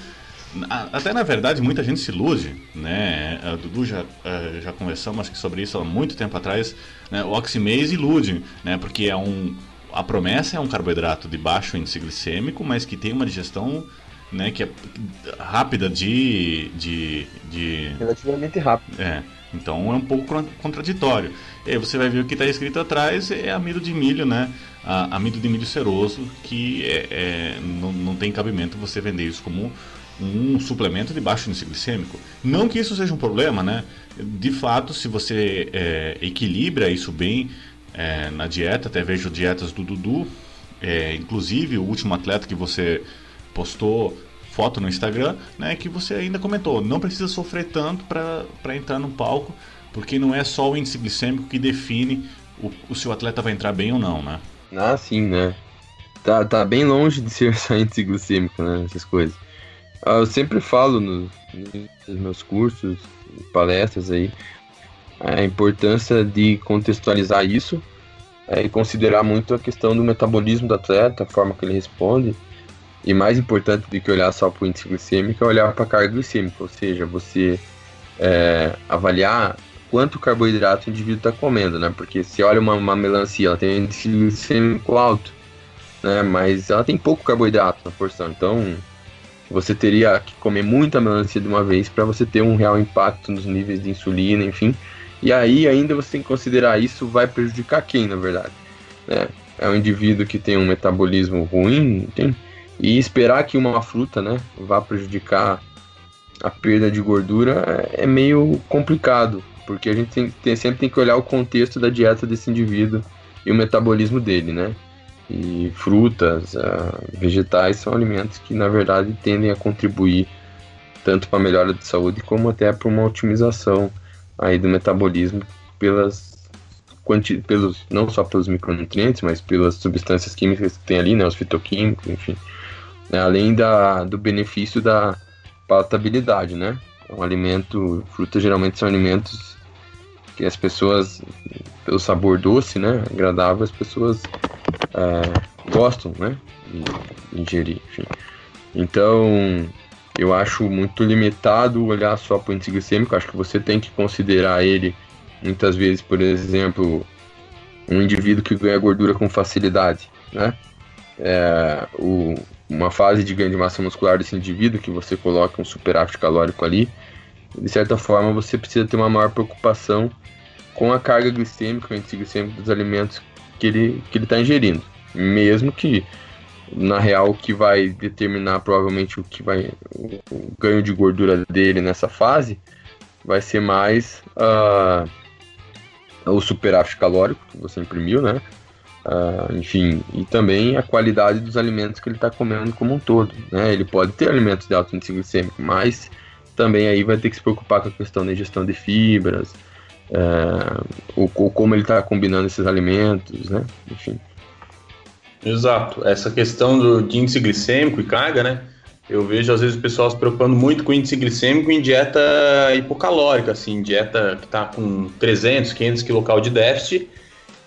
Speaker 1: Até na verdade muita gente se ilude, né? A Dudu já, eh, já conversamos acho que sobre isso há muito tempo atrás. Né? O oximase ilude, né? Porque é um a promessa é um carboidrato de baixo índice glicêmico, mas que tem uma digestão, né? Que é rápida de de, de
Speaker 2: Relativamente rápido.
Speaker 1: é, então é um pouco con- contraditório. E aí você vai ver o que está escrito atrás é amido de milho, né? A- amido de milho ceroso, que é, é- não, não tem cabimento você vender isso como um suplemento de baixo índice glicêmico. Não que isso seja um problema, né? De fato, se você é, equilibra isso bem é, na dieta, até vejo dietas do Dudu, é, inclusive o último atleta que você postou foto no Instagram, né, que você ainda comentou, não precisa sofrer tanto para entrar no palco, porque não é só o índice glicêmico que define o, o se o atleta vai entrar bem ou não, né?
Speaker 2: Ah, sim, né? Tá, tá bem longe de ser só índice glicêmico, né? Essas coisas. Ah, Eu sempre falo nos, meus cursos, palestras aí, a importância de contextualizar isso é, e considerar muito a questão do metabolismo do atleta, a forma que ele responde. E mais importante do que olhar só para o índice glicêmico é olhar para a carga glicêmica, ou seja, você é, avaliar quanto carboidrato o indivíduo está comendo, né? Porque se olha uma, uma melancia, ela tem um índice glicêmico alto, né? Mas ela tem pouco carboidrato na porção, então você teria que comer muita melancia de uma vez para você ter um real impacto nos níveis de insulina, enfim. E aí ainda você tem que considerar isso vai prejudicar quem, na verdade, né? É um indivíduo que tem um metabolismo ruim, tem, e esperar que uma fruta, né, vá prejudicar a perda de gordura é é meio complicado, porque a gente tem, tem- sempre tem que olhar o contexto da dieta desse indivíduo e o metabolismo dele, né? E frutas, ah, vegetais são alimentos que, na verdade, tendem a contribuir tanto para a melhora de saúde como até para uma otimização aí do metabolismo pelas quanti, pelos não só pelos micronutrientes, mas pelas substâncias químicas que tem ali, né, os fitoquímicos, enfim. né, além da, do benefício da palatabilidade, né? Um alimento, frutas geralmente são alimentos que as pessoas, pelo sabor doce, né, agradável, as pessoas é, gostam, né, de ingerir, enfim. Então, eu acho muito limitado olhar só para o índice glicêmico, acho que você tem que considerar ele, muitas vezes, por exemplo, um indivíduo que ganha gordura com facilidade, né, é, o, uma fase de ganho de massa muscular desse indivíduo, que você coloca um superávit calórico ali, de certa forma você precisa ter uma maior preocupação com a carga glicêmica, o índice glicêmico dos alimentos que ele que ele está ingerindo, mesmo que na real o que vai determinar provavelmente o que vai o, o ganho de gordura dele nessa fase vai ser mais ah, o superávit calórico que você imprimiu, né? Ah, enfim, e também a qualidade dos alimentos que ele está comendo como um todo. Né? Ele pode ter alimentos de alto índice glicêmico, mas também aí vai ter que se preocupar com a questão da ingestão de fibras, ah, o, o como ele está combinando esses alimentos, né? Enfim.
Speaker 3: Exato. Essa questão do, de índice glicêmico e carga, né? Eu vejo às vezes o pessoal se preocupando muito com índice glicêmico em dieta hipocalórica, assim, dieta que está com 300, 500 kcal de déficit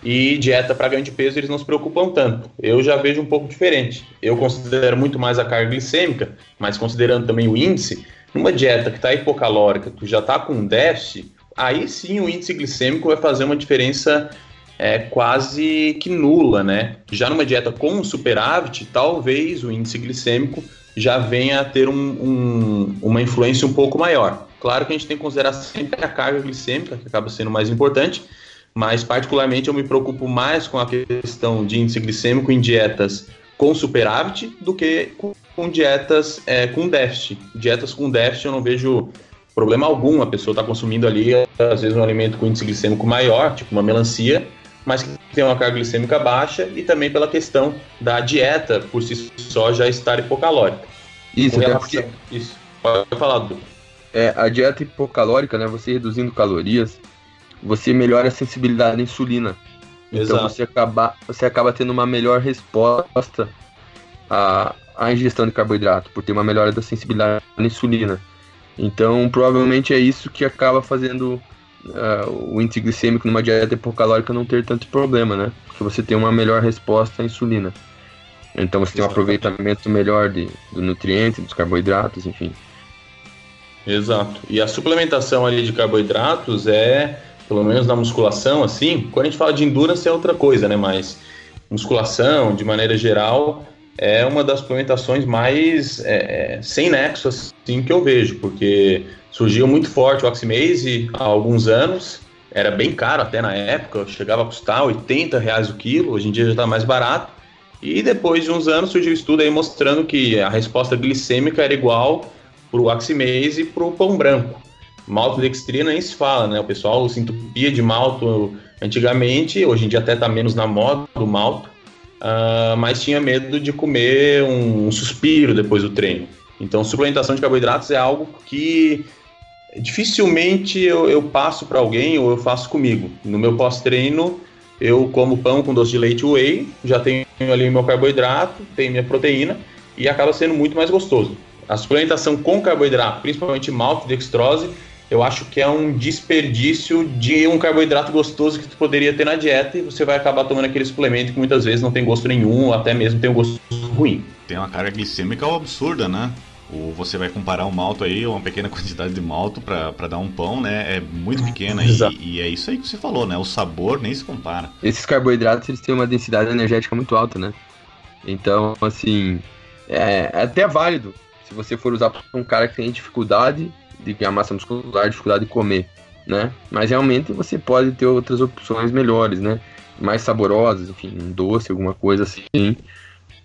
Speaker 3: e dieta para ganho de peso eles não se preocupam tanto. Eu já vejo um pouco diferente. Eu considero muito mais a carga glicêmica, mas considerando também o índice, Numa dieta que está hipocalórica, tu já está com déficit, aí sim o índice glicêmico vai fazer uma diferença é, quase que nula, né? Já numa dieta com superávit, talvez o índice glicêmico já venha a ter um, um, uma influência um pouco maior. Claro que a gente tem que considerar sempre a carga glicêmica, que acaba sendo mais importante, mas particularmente eu me preocupo mais com a questão de índice glicêmico em dietas com superávit do que com dietas é, com déficit. Dietas com déficit eu não vejo problema algum, a pessoa está consumindo ali, às vezes, um alimento com índice glicêmico maior, tipo uma melancia, mas que tem uma carga glicêmica baixa e também pela questão da dieta por si só já estar hipocalórica.
Speaker 2: Isso, relação... porque...
Speaker 3: Isso, pode falar, Dudu.
Speaker 2: É, a dieta hipocalórica, né, você reduzindo calorias, você melhora a sensibilidade à insulina. Então Exato. você acaba, você acaba tendo uma melhor resposta à, à ingestão de carboidrato, por ter uma melhora da sensibilidade à insulina. Então provavelmente é isso que acaba fazendo uh, o índice glicêmico numa dieta hipocalórica não ter tanto problema, né? Porque você tem uma melhor resposta à insulina. Então você tem um aproveitamento melhor de, do nutriente, dos carboidratos, enfim.
Speaker 3: Exato. E a suplementação ali de carboidratos é, pelo menos na musculação, assim, quando a gente fala de endurance é outra coisa, né? Mas musculação, de maneira geral, é uma das suplementações mais é, é sem nexo, assim, que eu vejo, porque surgiu muito forte o Oxymase há alguns anos, era bem caro até na época, chegava a custar 80 reais o quilo, hoje em dia já está mais barato. E depois de uns anos surgiu um estudo aí mostrando que a resposta glicêmica era igual para o Oxymase e para o pão branco. Maltodextrina nem se fala, né? O pessoal se entupia de malto antigamente, hoje em dia até está menos na moda do malto, uh, mas tinha medo de comer um suspiro depois do treino. Então, suplementação de carboidratos é algo que dificilmente eu, eu passo para alguém ou eu faço comigo. No meu pós-treino, eu como pão com doce de leite whey, já tenho ali meu carboidrato, tenho minha proteína e acaba sendo muito mais gostoso. A suplementação com carboidrato, principalmente maltodextrose, eu acho que é um desperdício de um carboidrato gostoso que tu poderia ter na dieta e você vai acabar tomando aquele suplemento que muitas vezes não tem gosto nenhum ou até mesmo tem um gosto ruim.
Speaker 1: Tem uma carga glicêmica absurda, né? Ou você vai comparar um malto aí, uma pequena quantidade de malto para dar um pão, né? É muito pequena e, e, é isso aí que você falou, né? O sabor nem se compara.
Speaker 2: Esses carboidratos eles têm uma densidade energética muito alta, né? Então, assim, é, é até válido se você for usar para um cara que tem dificuldade de ganhar massa muscular, dificuldade de comer, né? Mas realmente você pode ter outras opções melhores, né? Mais saborosas, enfim, um doce, alguma coisa assim,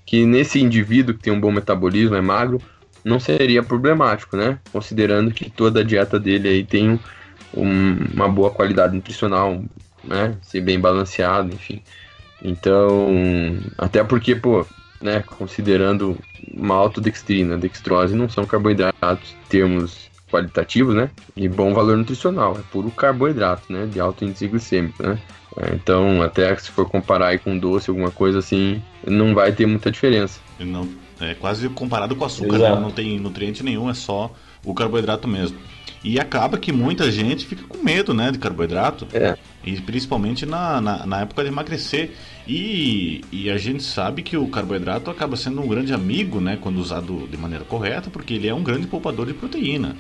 Speaker 2: que nesse indivíduo que tem um bom metabolismo, é magro, não seria problemático, né? Considerando que toda a dieta dele aí tem um, uma boa qualidade nutricional, né? Ser bem balanceado, enfim. Então, até porque, pô, né? Considerando maltodextrina, dextrose não são carboidratos, termos qualitativos, né? De bom valor nutricional, é puro carboidrato, né? De alto índice glicêmico, né? Então, até se for comparar aí com doce, alguma coisa assim, não vai ter muita diferença.
Speaker 1: Não é quase comparado com açúcar, né? não tem nutriente nenhum, é só o carboidrato mesmo. E acaba que muita gente fica com medo né, de carboidrato,
Speaker 2: é.
Speaker 1: e principalmente na, na, na, época de emagrecer. E, e a gente sabe que o carboidrato acaba sendo um grande amigo né, quando usado de maneira correta, porque ele é um grande poupador de proteína.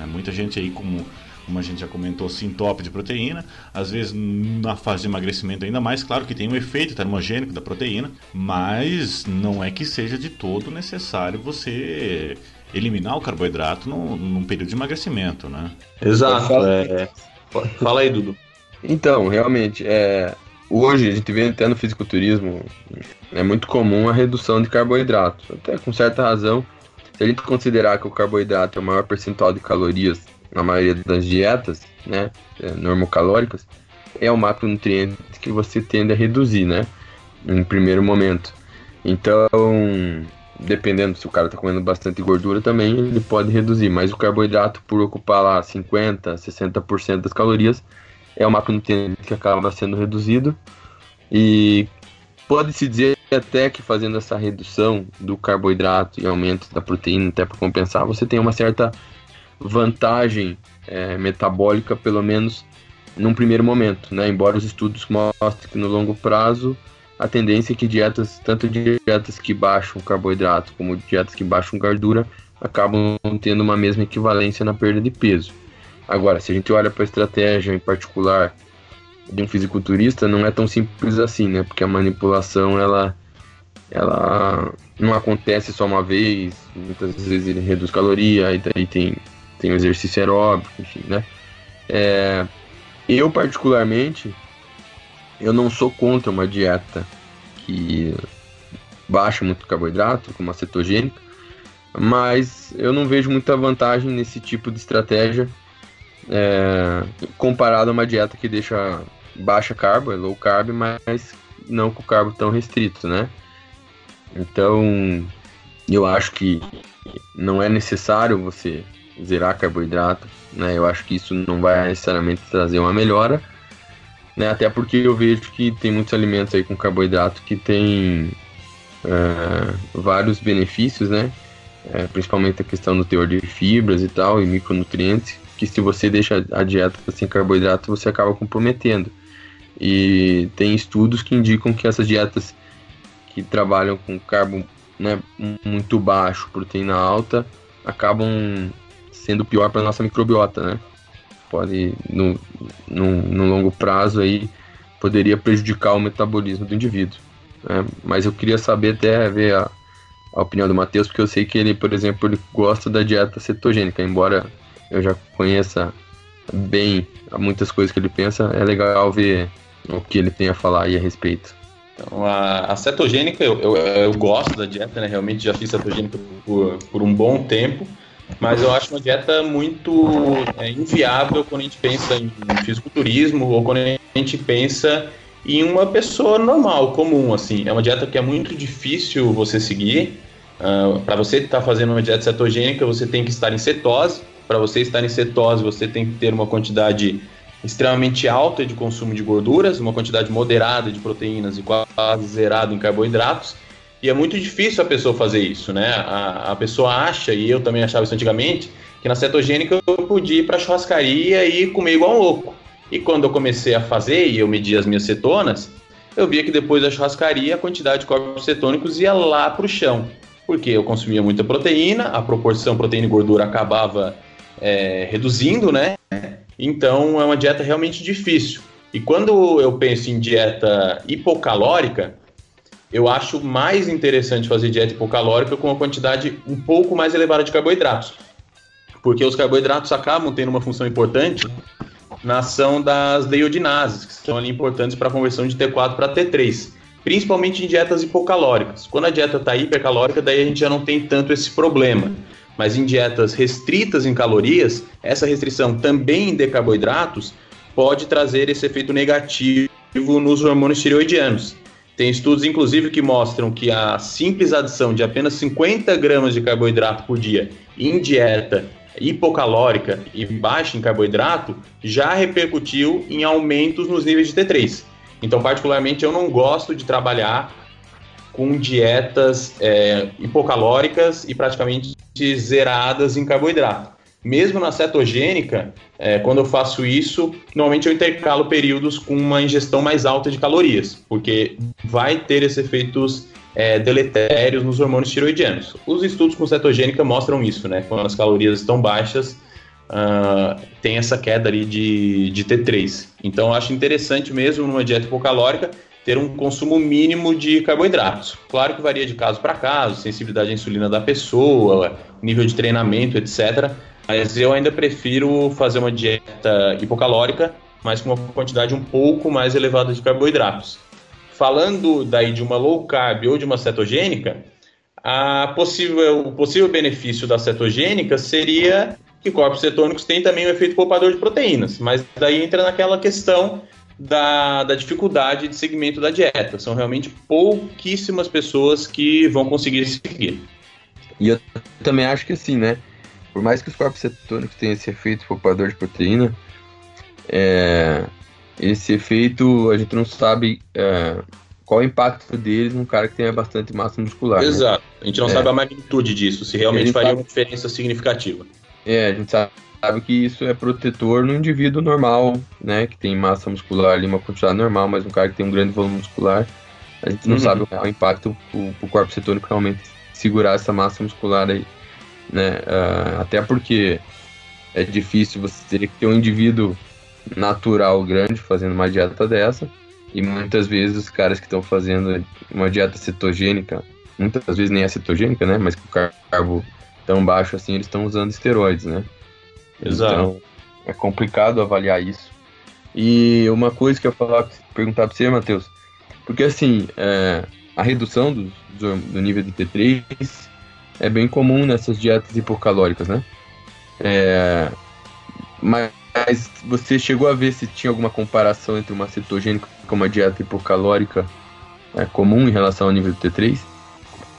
Speaker 1: É, muita gente aí, como como a gente já comentou, sim, top de proteína. Às vezes, na fase de emagrecimento, ainda mais. Claro que tem um efeito termogênico da proteína, mas não é que seja de todo necessário você eliminar o carboidrato num, num período de emagrecimento, né?
Speaker 3: Exato. É... Fala aí, Dudu.
Speaker 2: Então, realmente, é, hoje a gente vê até no fisiculturismo, é muito comum a redução de carboidratos, até com certa razão. Se a gente considerar que o carboidrato é o maior percentual de calorias na maioria das dietas, né, é, normocalóricas, é o macronutriente que você tende a reduzir, né, em primeiro momento. Então, dependendo se o cara está comendo bastante gordura também, ele pode reduzir, mas o carboidrato, por ocupar lá 50, 60% das calorias, é o macronutriente que acaba sendo reduzido. E pode-se dizer até que fazendo essa redução do carboidrato e aumento da proteína, até para compensar, você tem uma certa vantagem é, metabólica, pelo menos num primeiro momento, né? Embora os estudos mostrem que no longo prazo a tendência é que dietas, tanto dietas que baixam carboidrato como dietas que baixam gordura, acabam tendo uma mesma equivalência na perda de peso. Agora, se a gente olha para a estratégia em particular de um fisiculturista, não é tão simples assim, né? Porque a manipulação ela ela não acontece só uma vez, muitas vezes ele reduz caloria, e daí tem, tem o exercício aeróbico, enfim, né? É, eu, particularmente, eu não sou contra uma dieta que baixa muito carboidrato, como a cetogênica, mas eu não vejo muita vantagem nesse tipo de estratégia é, comparado a uma dieta que deixa baixa carbo, é low carb, mas não com carbo tão restrito, né? Então, eu acho que não é necessário você zerar carboidrato, né? Eu acho que isso não vai necessariamente trazer uma melhora, né? Até porque eu vejo que tem muitos alimentos aí com carboidrato que tem uh, vários benefícios, né? É, principalmente a questão do teor de fibras e tal, e micronutrientes, que se você deixa a dieta sem carboidrato, você acaba comprometendo. E tem estudos que indicam que essas dietas que trabalham com carbo né, muito baixo, proteína alta, acabam sendo pior para nossa microbiota, né? Pode, no, no, no, longo prazo, aí, poderia prejudicar o metabolismo do indivíduo. Né? Mas eu queria saber até ver a, a opinião do Matheus, porque eu sei que ele, por exemplo, ele gosta da dieta cetogênica, embora eu já conheça bem muitas coisas que ele pensa, é legal ver o que ele tem a falar aí a respeito.
Speaker 3: Então, a, a cetogênica, eu, eu, eu, gosto da dieta, né? Realmente já fiz cetogênica por, por um bom tempo, mas eu acho uma dieta muito é, inviável quando a gente pensa em fisiculturismo ou quando a gente pensa em uma pessoa normal, comum, assim. É uma dieta que é muito difícil você seguir. Uh, ah, Para você estar tá fazendo uma dieta cetogênica, você tem que estar em cetose. Para você estar em cetose, você tem que ter uma quantidade extremamente alta de consumo de gorduras, uma quantidade moderada de proteínas e quase zerado em carboidratos. E é muito difícil a pessoa fazer isso, né? A, a pessoa acha, e eu também achava isso antigamente, que na cetogênica eu podia ir para a churrascaria e comer igual um louco. E quando eu comecei a fazer e eu medi as minhas cetonas, eu via que depois da churrascaria a quantidade de corpos cetônicos ia lá para o chão. Porque eu consumia muita proteína, a proporção proteína e gordura acabava é, reduzindo, né? Então é uma dieta realmente difícil. E quando eu penso em dieta hipocalórica, eu acho mais interessante fazer dieta hipocalórica com uma quantidade um pouco mais elevada de carboidratos. Porque os carboidratos acabam tendo uma função importante na ação das deiodinases, que são ali importantes para a conversão de T4 para T3, principalmente em dietas hipocalóricas. Quando a dieta está hipercalórica, daí a gente já não tem tanto esse problema mas em dietas restritas em calorias, essa restrição também de carboidratos pode trazer esse efeito negativo nos hormônios tireoidianos. Tem estudos, inclusive, que mostram que a simples adição de apenas 50 gramas de carboidrato por dia em dieta hipocalórica e baixa em carboidrato já repercutiu em aumentos nos níveis de T3. Então, particularmente, eu não gosto de trabalhar com dietas é, hipocalóricas e praticamente zeradas em carboidrato. Mesmo na cetogênica, é, quando eu faço isso, normalmente eu intercalo períodos com uma ingestão mais alta de calorias, porque vai ter esses efeitos é, deletérios nos hormônios tiroidianos. Os estudos com cetogênica mostram isso, né? Quando as calorias estão baixas, uh, tem essa queda ali de, de T3. Então eu acho interessante mesmo numa dieta hipocalórica ter um consumo mínimo de carboidratos. Claro que varia de caso para caso, sensibilidade à insulina da pessoa, nível de treinamento, etc. Mas eu ainda prefiro fazer uma dieta hipocalórica, mas com uma quantidade um pouco mais elevada de carboidratos. Falando daí de uma low carb ou de uma cetogênica, possível, o possível benefício da cetogênica seria que corpos cetônicos têm também um efeito poupador de proteínas, mas daí entra naquela questão da, da dificuldade de segmento da dieta. São realmente pouquíssimas pessoas que vão conseguir seguir.
Speaker 2: E eu também acho que assim, né? Por mais que os corpos cetônicos tenham esse efeito poupador de proteína, é, esse efeito a gente não sabe é, qual o impacto deles num cara que tenha bastante massa muscular.
Speaker 3: Né? Exato. Né? A gente não é. sabe a magnitude disso, se realmente faria sabe... uma diferença significativa.
Speaker 2: É, a gente sabe sabe que isso é protetor no indivíduo normal, né? Que tem massa muscular ali, uma quantidade normal, mas um cara que tem um grande volume muscular, a gente não uhum. sabe o impacto o, o corpo cetônico realmente segurar essa massa muscular aí. né? Uh, até porque é difícil você teria que ter um indivíduo natural grande fazendo uma dieta dessa. E muitas vezes os caras que estão fazendo uma dieta cetogênica, muitas vezes nem é cetogênica, né? Mas com carbo tão baixo assim, eles estão usando esteroides, né? Exato. Então é complicado avaliar isso. E uma coisa que eu falar, perguntar para você, Matheus, porque assim, é, a redução do, do, nível de T3 é bem comum nessas dietas hipocalóricas, né? É, mas você chegou a ver se tinha alguma comparação entre uma cetogênica com uma dieta hipocalórica é, comum em relação ao nível do T3?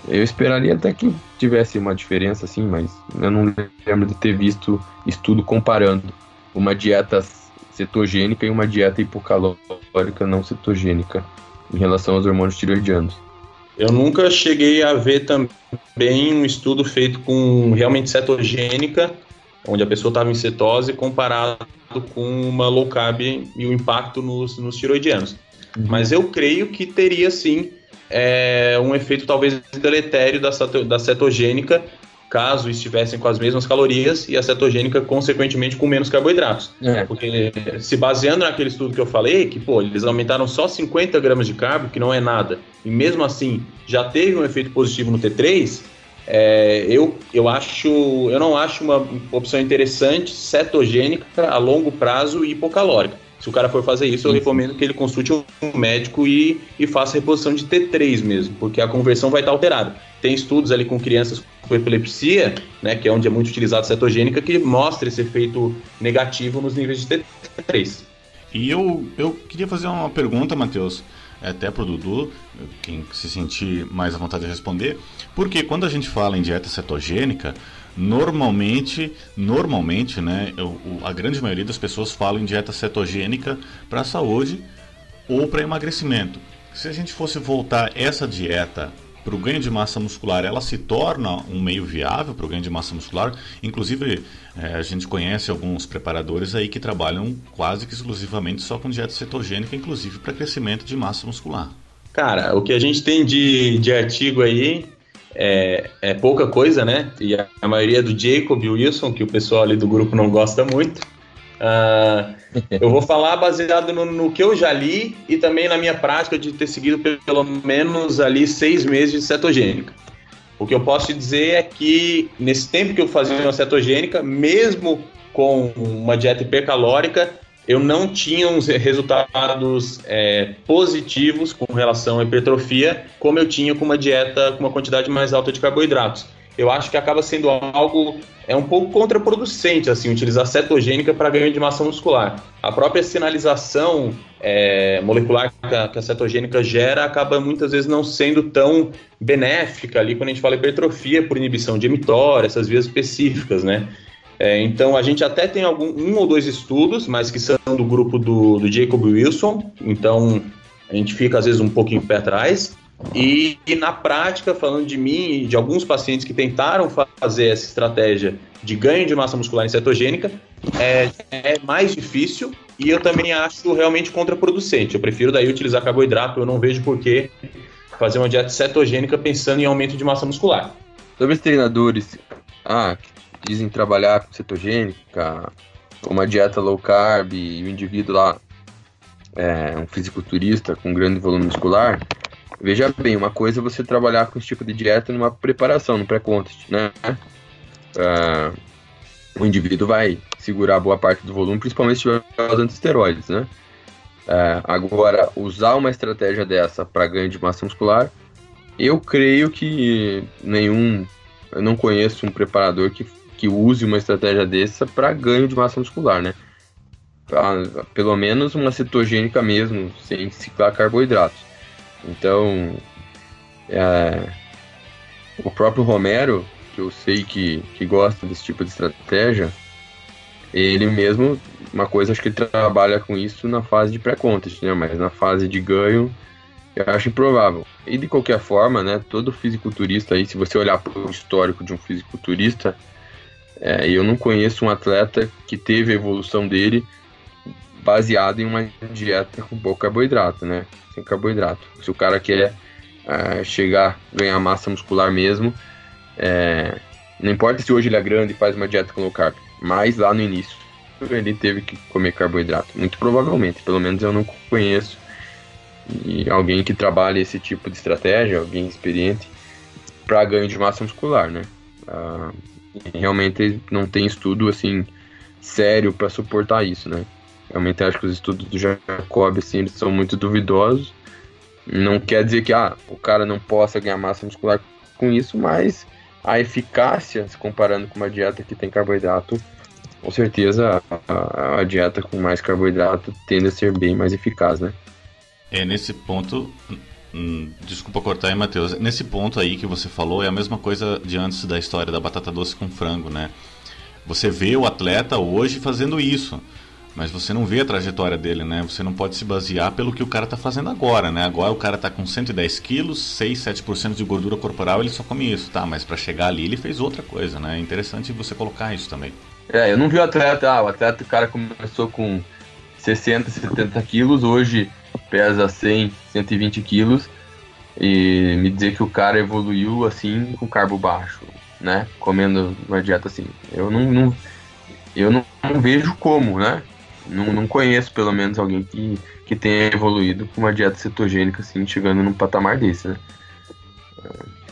Speaker 2: Eu esperaria até que tivesse uma diferença, assim, mas eu não lembro de ter visto estudo comparando uma dieta cetogênica e uma dieta hipocalórica não cetogênica em relação aos hormônios tiroidianos.
Speaker 3: Eu nunca cheguei a ver também um estudo feito com realmente cetogênica, onde a pessoa estava em cetose, comparado com uma low carb e o impacto nos, nos tiroidianos. Uhum. Mas eu creio que teria sim é, um efeito talvez deletério da, da cetogênica, caso estivessem com as mesmas calorias e a cetogênica, consequentemente, com menos carboidratos. É. Porque se baseando naquele estudo que eu falei, que pô, eles aumentaram só 50 gramas de carbo, que não é nada, e mesmo assim já teve um efeito positivo no T3, é, eu, eu acho, eu não acho uma opção interessante cetogênica a longo prazo e hipocalórica. Se o cara for fazer isso, eu recomendo que ele consulte um médico e, e faça reposição de T3 mesmo, porque a conversão vai estar alterada. Tem estudos ali com crianças com epilepsia, né, que é onde é muito utilizado cetogênica, que mostra esse efeito negativo nos níveis de T3.
Speaker 1: E eu, eu queria fazer uma pergunta, Matheus, até para o Dudu, quem se sentir mais à vontade de responder, porque quando a gente fala em dieta cetogênica, Normalmente, normalmente, né, a grande maioria das pessoas falam em dieta cetogênica para saúde ou para emagrecimento. Se a gente fosse voltar essa dieta para o ganho de massa muscular, ela se torna um meio viável para o ganho de massa muscular. Inclusive, é, a gente conhece alguns preparadores aí que trabalham quase que exclusivamente só com dieta cetogênica, inclusive para crescimento de massa muscular.
Speaker 3: Cara, o que a gente tem de, de artigo aí é, é pouca coisa, né? E a, a maioria é do Jacob Wilson, que o pessoal ali do grupo não gosta muito. Uh, eu vou falar baseado no, no, que eu já li e também na minha prática de ter seguido pelo menos ali seis meses de cetogênica. O que eu posso te dizer é que nesse tempo que eu fazia uma cetogênica, mesmo com uma dieta hipercalórica, eu não tinha uns resultados é, positivos com relação à hipertrofia, como eu tinha com uma dieta com uma quantidade mais alta de carboidratos. Eu acho que acaba sendo algo é um pouco contraproducente assim utilizar cetogênica para ganho de massa muscular. A própria sinalização é, molecular que a, cetogênica gera acaba muitas vezes não sendo tão benéfica ali quando a gente fala hipertrofia por inibição de emitória, essas vias específicas, né? É, então a gente até tem algum, um ou dois estudos, mas que são do grupo do, do Jacob Wilson, então a gente fica às vezes um pouquinho pé atrás. E, e, na prática, falando de mim e de alguns pacientes que tentaram fazer essa estratégia de ganho de massa muscular cetogênica, é, é mais difícil e eu também acho realmente contraproducente. Eu prefiro daí utilizar carboidrato, eu não vejo por que fazer uma dieta cetogênica pensando em aumento de massa muscular.
Speaker 2: Sobre os treinadores, ah, dizem trabalhar com cetogênica, uma dieta low carb e o indivíduo lá é um fisiculturista com grande volume muscular, veja bem, uma coisa é você trabalhar com esse tipo de dieta numa preparação, no pré-contest, né? Uh, o indivíduo vai segurar boa parte do volume, principalmente se tiver usando esteroides, né? Uh, agora, usar uma estratégia dessa para ganho de massa muscular, eu creio que nenhum, eu não conheço um preparador que que use uma estratégia dessa para ganho de massa muscular, né? Pra, pelo menos uma cetogênica mesmo, sem ciclar carboidratos. Então, é, o próprio Romero, que eu sei que, que gosta desse tipo de estratégia, ele mesmo, uma coisa, acho que ele trabalha com isso na fase de pré-contest, né? Mas na fase de ganho, eu acho improvável. E de qualquer forma, né? Todo fisiculturista aí, se você olhar para o histórico de um fisiculturista, é, eu não conheço um atleta que teve a evolução dele baseado em uma dieta com pouco carboidrato, né? Sem carboidrato. Se o cara quer é, chegar, ganhar massa muscular mesmo, é, Não importa se hoje ele é grande e faz uma dieta com low carb, mas lá no início ele teve que comer carboidrato. Muito provavelmente, pelo menos eu não conheço e alguém que trabalha esse tipo de estratégia, alguém experiente, para ganho de massa muscular, né? Realmente não tem estudo assim sério para suportar isso, né? Realmente acho que os estudos do Jacob assim, eles são muito duvidosos. Não quer dizer que ah, o cara não possa ganhar massa muscular com isso, mas a eficácia, se comparando com uma dieta que tem carboidrato, com certeza a, a, dieta com mais carboidrato tende a ser bem mais eficaz, né?
Speaker 1: É nesse ponto, hum, desculpa cortar aí, Matheus. Nesse ponto aí que você falou é a mesma coisa de antes da história da batata doce com frango, né? Você vê o atleta hoje fazendo isso, mas você não vê a trajetória dele, né? Você não pode se basear pelo que o cara está fazendo agora, né? Agora o cara está com 110 quilos, 6, 7% de gordura corporal, ele só come isso, tá? Mas para chegar ali ele fez outra coisa, né? É interessante você colocar isso também.
Speaker 2: É, eu não vi o atleta, ah, o atleta, o cara começou com 60, 70 quilos, hoje pesa 100, 120 quilos, e me dizer que o cara evoluiu assim com carbo baixo, né? Comendo uma dieta assim. Eu não, não eu não, não, vejo como, né? Não, não conheço pelo menos alguém que, que tenha evoluído com uma dieta cetogênica assim, chegando num patamar desse, né?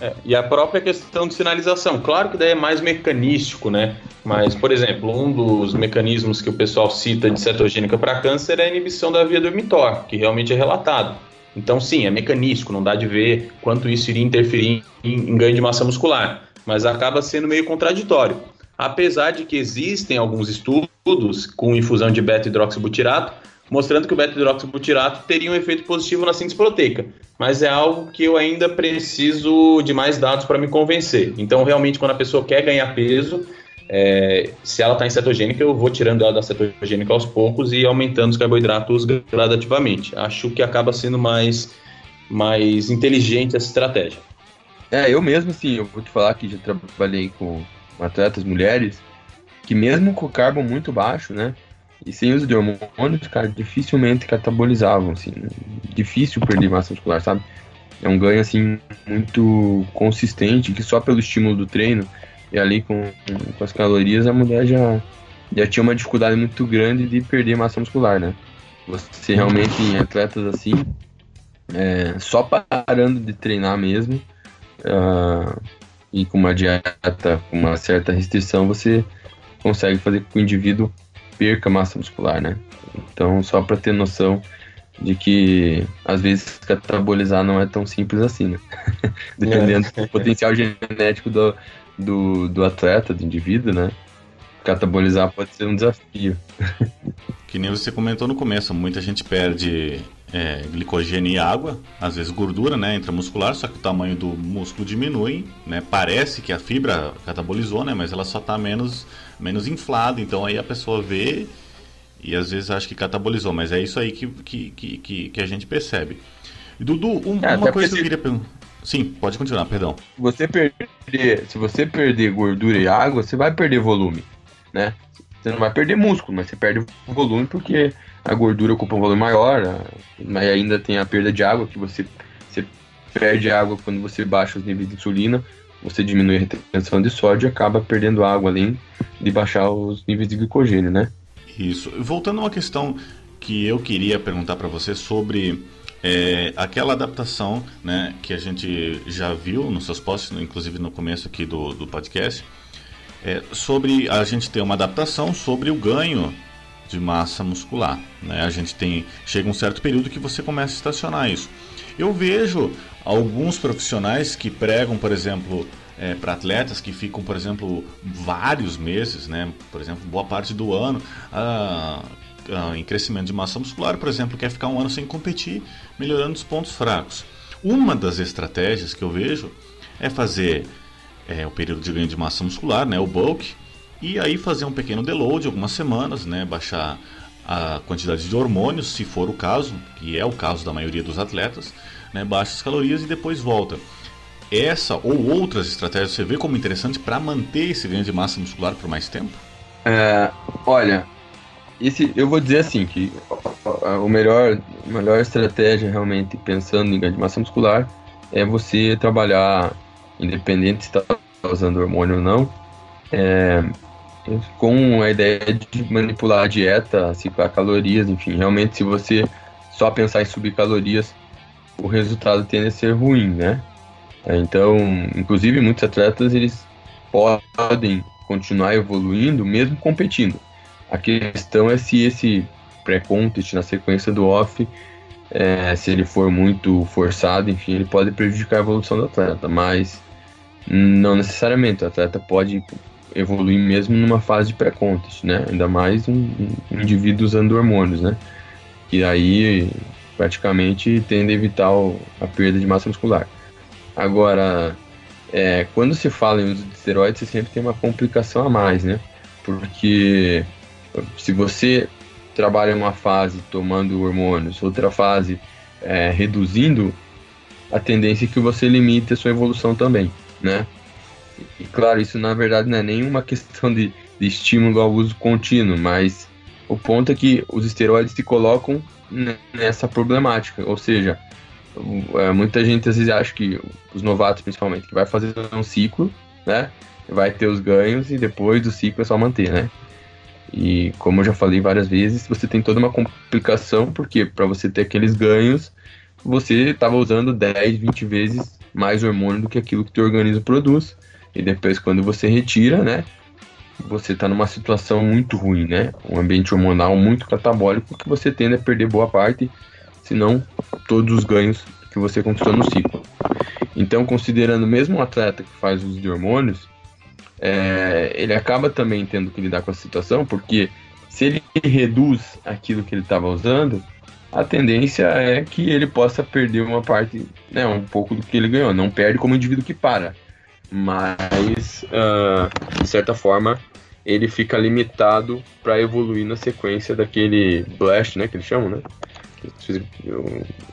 Speaker 3: É, e a própria questão de sinalização, claro que daí é mais mecanístico, né? Mas, por exemplo, um dos mecanismos que o pessoal cita de cetogênica para câncer é a inibição da via do mTOR, que realmente é relatado. Então, sim, é mecanístico, não dá de ver quanto isso iria interferir em, em ganho de massa muscular, mas acaba sendo meio contraditório. Apesar de que existem alguns estudos com infusão de beta-hidroxibutirato mostrando que o beta-hidroxibutirato teria um efeito positivo na síntese proteica. Mas é algo que eu ainda preciso de mais dados para me convencer. Então, realmente, quando a pessoa quer ganhar peso, é, se ela está em cetogênica, eu vou tirando ela da cetogênica aos poucos e aumentando os carboidratos gradativamente. Acho que acaba sendo mais, mais inteligente essa estratégia.
Speaker 2: É, eu mesmo, assim, eu vou te falar que já trabalhei com atletas mulheres que mesmo com carbo muito baixo, né, e sem uso de hormônios, cara, dificilmente catabolizavam, assim. Difícil perder massa muscular, sabe? É um ganho, assim, muito consistente, que só pelo estímulo do treino e ali com, com as calorias a mulher já, já tinha uma dificuldade muito grande de perder massa muscular, né? Você realmente, em atletas assim, é, só parando de treinar mesmo uh, e com uma dieta com uma certa restrição, você consegue fazer com que o indivíduo perca massa muscular, né? Então, só para ter noção de que às vezes catabolizar não é tão simples assim, né? Dependendo é. do potencial genético do, do, do atleta, do indivíduo, né? Catabolizar pode ser um desafio.
Speaker 1: Que nem você comentou no começo, muita gente perde é, glicogênio e água, às vezes gordura, né, intramuscular, só que o tamanho do músculo diminui, né, parece que a fibra catabolizou, né, mas ela só está menos, menos inflada, então aí a pessoa vê e às vezes acha que catabolizou, mas é isso aí que, que, que, que a gente percebe. Dudu, um, é, uma coisa que eu queria perguntar. Sim, pode continuar, perdão.
Speaker 2: Você perder, se você perder gordura e água, você vai perder volume, né? Você não vai perder músculo, mas você perde volume porque a gordura ocupa um volume maior, mas ainda tem a perda de água, que você, você perde água quando você baixa os níveis de insulina, você diminui a retenção de sódio e acaba perdendo água, além de baixar os níveis de glicogênio, né?
Speaker 1: Isso. Voltando a uma questão que eu queria perguntar para você sobre é, aquela adaptação né, que a gente já viu nos seus posts, inclusive no começo aqui do, do podcast, é, sobre a gente ter uma adaptação sobre o ganho de massa muscular. Né? A gente tem chega um certo período que você começa a estacionar isso. Eu vejo alguns profissionais que pregam, por exemplo, é, para atletas que ficam, por exemplo, vários meses, né? Por exemplo, boa parte do ano ah, ah, em crescimento de massa muscular, por exemplo, quer ficar um ano sem competir, melhorando os pontos fracos. Uma das estratégias que eu vejo é fazer é, o período de ganho de massa muscular, né? O bulk, e aí fazer um pequeno deload, algumas semanas, né, baixar a quantidade de hormônios, se for o caso, que é o caso da maioria dos atletas, né, baixa as calorias e depois volta. Essa ou outras estratégias você vê como interessante para manter esse ganho de massa muscular por mais tempo?
Speaker 2: É, olha, esse, eu vou dizer assim que o melhor, a melhor estratégia realmente pensando em ganho de massa muscular é você trabalhar independente se está usando hormônio ou não, é, com a ideia de manipular a dieta, ciclar calorias, enfim, realmente se você só pensar em subir calorias, o resultado tende a ser ruim, né? Então, inclusive muitos atletas eles podem continuar evoluindo mesmo competindo. A questão é se esse pré-contest na sequência do off, é, se ele for muito forçado, enfim, ele pode prejudicar a evolução do atleta, mas não necessariamente. O atleta pode evoluir mesmo numa fase de pré-contest, né? Ainda mais um, um, indivíduo usando hormônios, né? Que aí praticamente tende a evitar o, a perda de massa muscular. Agora, é, quando se fala em uso de esteroides, você sempre tem uma complicação a mais, né? Porque se você trabalha uma fase tomando hormônios, outra fase é, reduzindo, a tendência é que você limite a sua evolução também, né? E claro, isso na verdade não é nenhuma questão de, de estímulo ao uso contínuo, mas o ponto é que os esteroides se colocam nessa problemática, ou seja, é, muita gente às vezes acha que os novatos principalmente que vai fazer um ciclo, né, vai ter os ganhos e depois do ciclo é só manter, né? E como eu já falei várias vezes, você tem toda uma complicação, porque para você ter aqueles ganhos, você estava usando 10, 20 vezes mais hormônio do que aquilo que teu organismo produz. E depois quando você retira, né, você está numa situação muito ruim, né? Um ambiente hormonal muito catabólico que você tende a perder boa parte, se não todos os ganhos que você conquistou no ciclo. Então, considerando mesmo um atleta que faz uso de hormônios, é, ele acaba também tendo que lidar com a situação, porque se ele reduz aquilo que ele estava usando, a tendência é que ele possa perder uma parte, né, um pouco do que ele ganhou. Não perde como indivíduo que para, mas uh, de certa forma ele fica limitado para evoluir na sequência daquele blast, né, que eles chamam, né?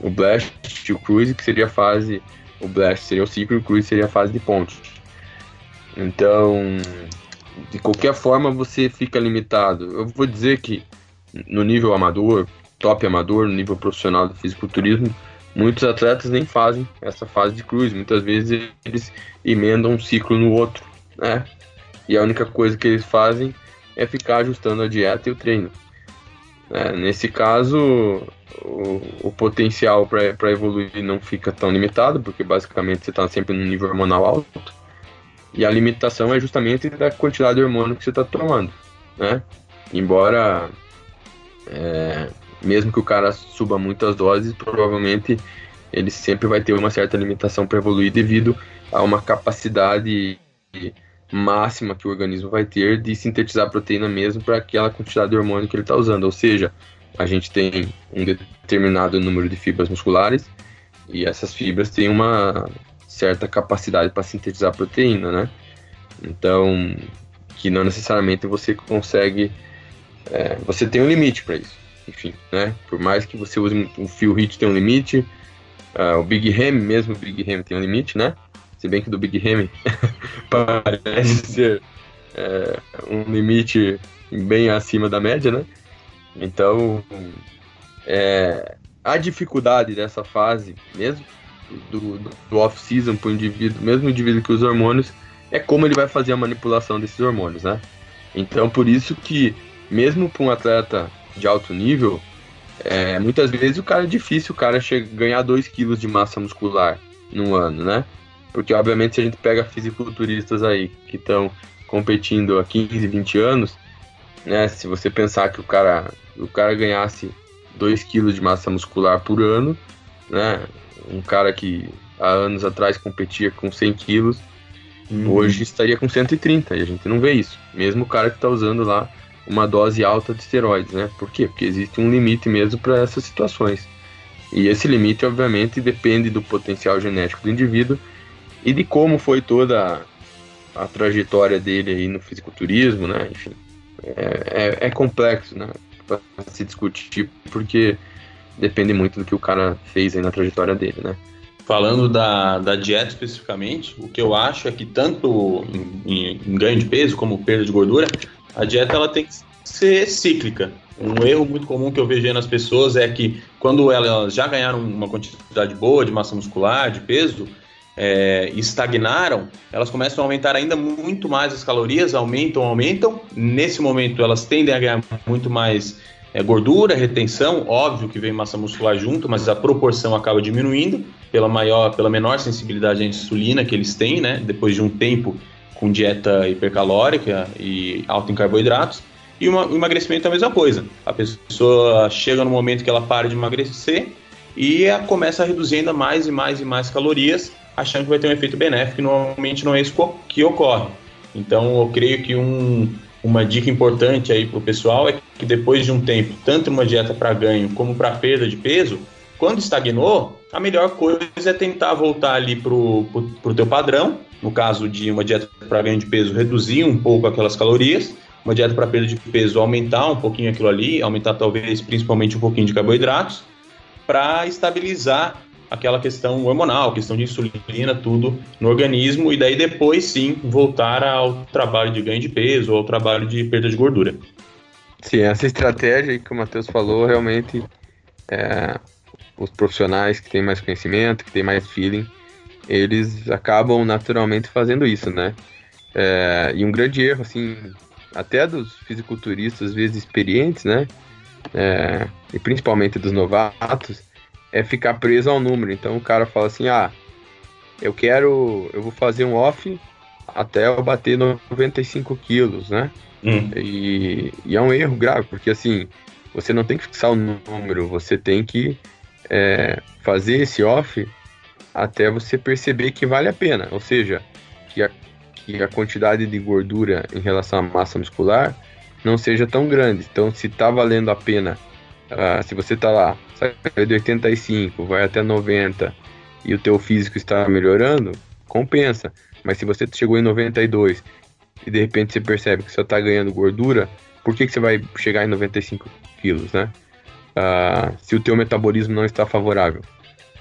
Speaker 2: O, blast o cruise, que seria a fase, o blast seria o ciclo e o cruise seria a fase de ponte. Então, de qualquer forma, você fica limitado. Eu vou dizer que no nível amador, top amador, no nível profissional do fisiculturismo, muitos atletas nem fazem essa fase de cruise. Muitas vezes eles emendam um ciclo no outro, né? E a única coisa que eles fazem é ficar ajustando a dieta e o treino. É, nesse caso, o, o potencial para evoluir não fica tão limitado, porque basicamente você está sempre no nível hormonal alto. E a limitação é justamente da quantidade de hormônio que você está tomando, né? Embora, é, mesmo que o cara suba muitas doses, provavelmente ele sempre vai ter uma certa limitação para evoluir devido a uma capacidade máxima que o organismo vai ter de sintetizar proteína mesmo para aquela quantidade de hormônio que ele está usando. Ou seja, a gente tem um determinado número de fibras musculares e essas fibras têm uma certa capacidade para sintetizar proteína, né? Então, que não necessariamente você consegue. É, você tem um limite para isso. Enfim, né? Por mais que você use o fio hit tem um limite, uh, o Big Ham mesmo, o Big Ham tem um limite, né? Se bem que do Big Ham parece ser é, um limite bem acima da média, né? Então, é, a dificuldade dessa fase mesmo do, do off-season para o indivíduo, mesmo o indivíduo que usa hormônios, é como ele vai fazer a manipulação desses hormônios, né? Então, por isso que, mesmo para um atleta de alto nível, é, muitas vezes o cara é difícil o cara chegar, ganhar 2 kg de massa muscular no ano, né? Porque, obviamente, se a gente pega fisiculturistas aí que estão competindo há 15, 20 anos, né? Se você pensar que o cara, o cara ganhasse 2 kg de massa muscular por ano, né? um cara que há anos atrás competia com 100 quilos, uhum. hoje estaria com 130, e a gente não vê isso. Mesmo o cara que está usando lá uma dose alta de esteroides, né? Por quê? Porque existe um limite mesmo para essas situações. E esse limite, obviamente, depende do potencial genético do indivíduo e de como foi toda a, a trajetória dele aí no fisiculturismo, né? Enfim, é, é, é complexo, né? Para se discutir, porque depende muito do que o cara fez aí na trajetória dele, né?
Speaker 3: Falando da, da dieta especificamente, o que eu acho é que tanto em, em ganho de peso como perda de gordura, a dieta ela tem que ser cíclica. Um erro muito comum que eu vejo nas pessoas é que quando elas já ganharam uma quantidade boa de massa muscular, de peso, é, estagnaram, elas começam a aumentar ainda muito mais as calorias, aumentam, aumentam. Nesse momento, elas tendem a ganhar muito mais é, gordura, retenção. Óbvio que vem massa muscular junto, mas a proporção acaba diminuindo pela maior, pela menor sensibilidade à insulina que eles têm, né? Depois de um tempo com dieta hipercalórica e alta em carboidratos. E o emagrecimento é a mesma coisa. A pessoa chega no momento que ela para de emagrecer e começa a reduzir ainda mais e mais e mais calorias, achando que vai ter um efeito benéfico, e normalmente não é isso que ocorre. Então, eu creio que um, uma dica importante aí para o pessoal é que depois de um tempo, tanto uma dieta para ganho como para perda de peso, quando estagnou, a melhor coisa é tentar voltar ali para o teu padrão, no caso de uma dieta para ganho de peso, reduzir um pouco aquelas calorias, uma dieta para perda de peso, aumentar um pouquinho aquilo ali, aumentar talvez principalmente um pouquinho de carboidratos, para estabilizar aquela questão hormonal, questão de insulina, tudo no organismo, e daí depois sim voltar ao trabalho de ganho de peso ou ao trabalho de perda de gordura.
Speaker 2: Sim, essa estratégia que o Matheus falou, realmente é, os profissionais que têm mais conhecimento, que têm mais feeling, eles acabam naturalmente fazendo isso, né? É, e um grande erro, assim, até dos fisiculturistas, às vezes experientes, né? É, e principalmente dos novatos, é ficar preso ao número. Então o cara fala assim: ah, eu quero, eu vou fazer um off até eu bater 95 quilos, né? Hum. E, e, é um erro grave, porque assim, você não tem que fixar o número, você tem que é, fazer esse off até você perceber que vale a pena. Ou seja, que a que a quantidade de gordura em relação à massa muscular não seja tão grande. Então, se está valendo a pena, uh, se você está lá, saiu de 85, vai até 90 e o teu físico está melhorando, compensa. Mas se você chegou em 92 e de repente você percebe que você está ganhando gordura, por que, que você vai chegar em 95 quilos, né? Uh, se o teu metabolismo não está favorável.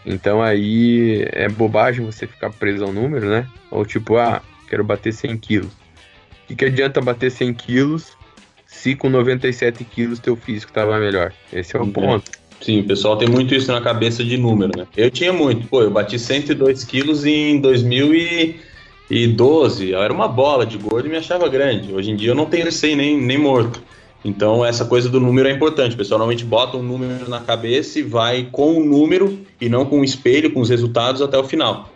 Speaker 2: Então aí é bobagem você ficar preso ao número, né? Ou tipo, ah, quero bater 100 quilos. O que, que adianta bater 100 quilos se com 97 quilos teu físico estava melhor? Esse é o ponto.
Speaker 3: Sim, o pessoal tem muito isso na cabeça de número, né? Eu tinha muito. Pô, eu bati 102 quilos em 2012. Eu era uma bola de gordo e me achava grande. Hoje em dia eu não tenho 100 nem, nem morto. Então, essa coisa do número é importante. O pessoal normalmente bota um número na cabeça e vai com o número e não com o espelho, com os resultados até o final.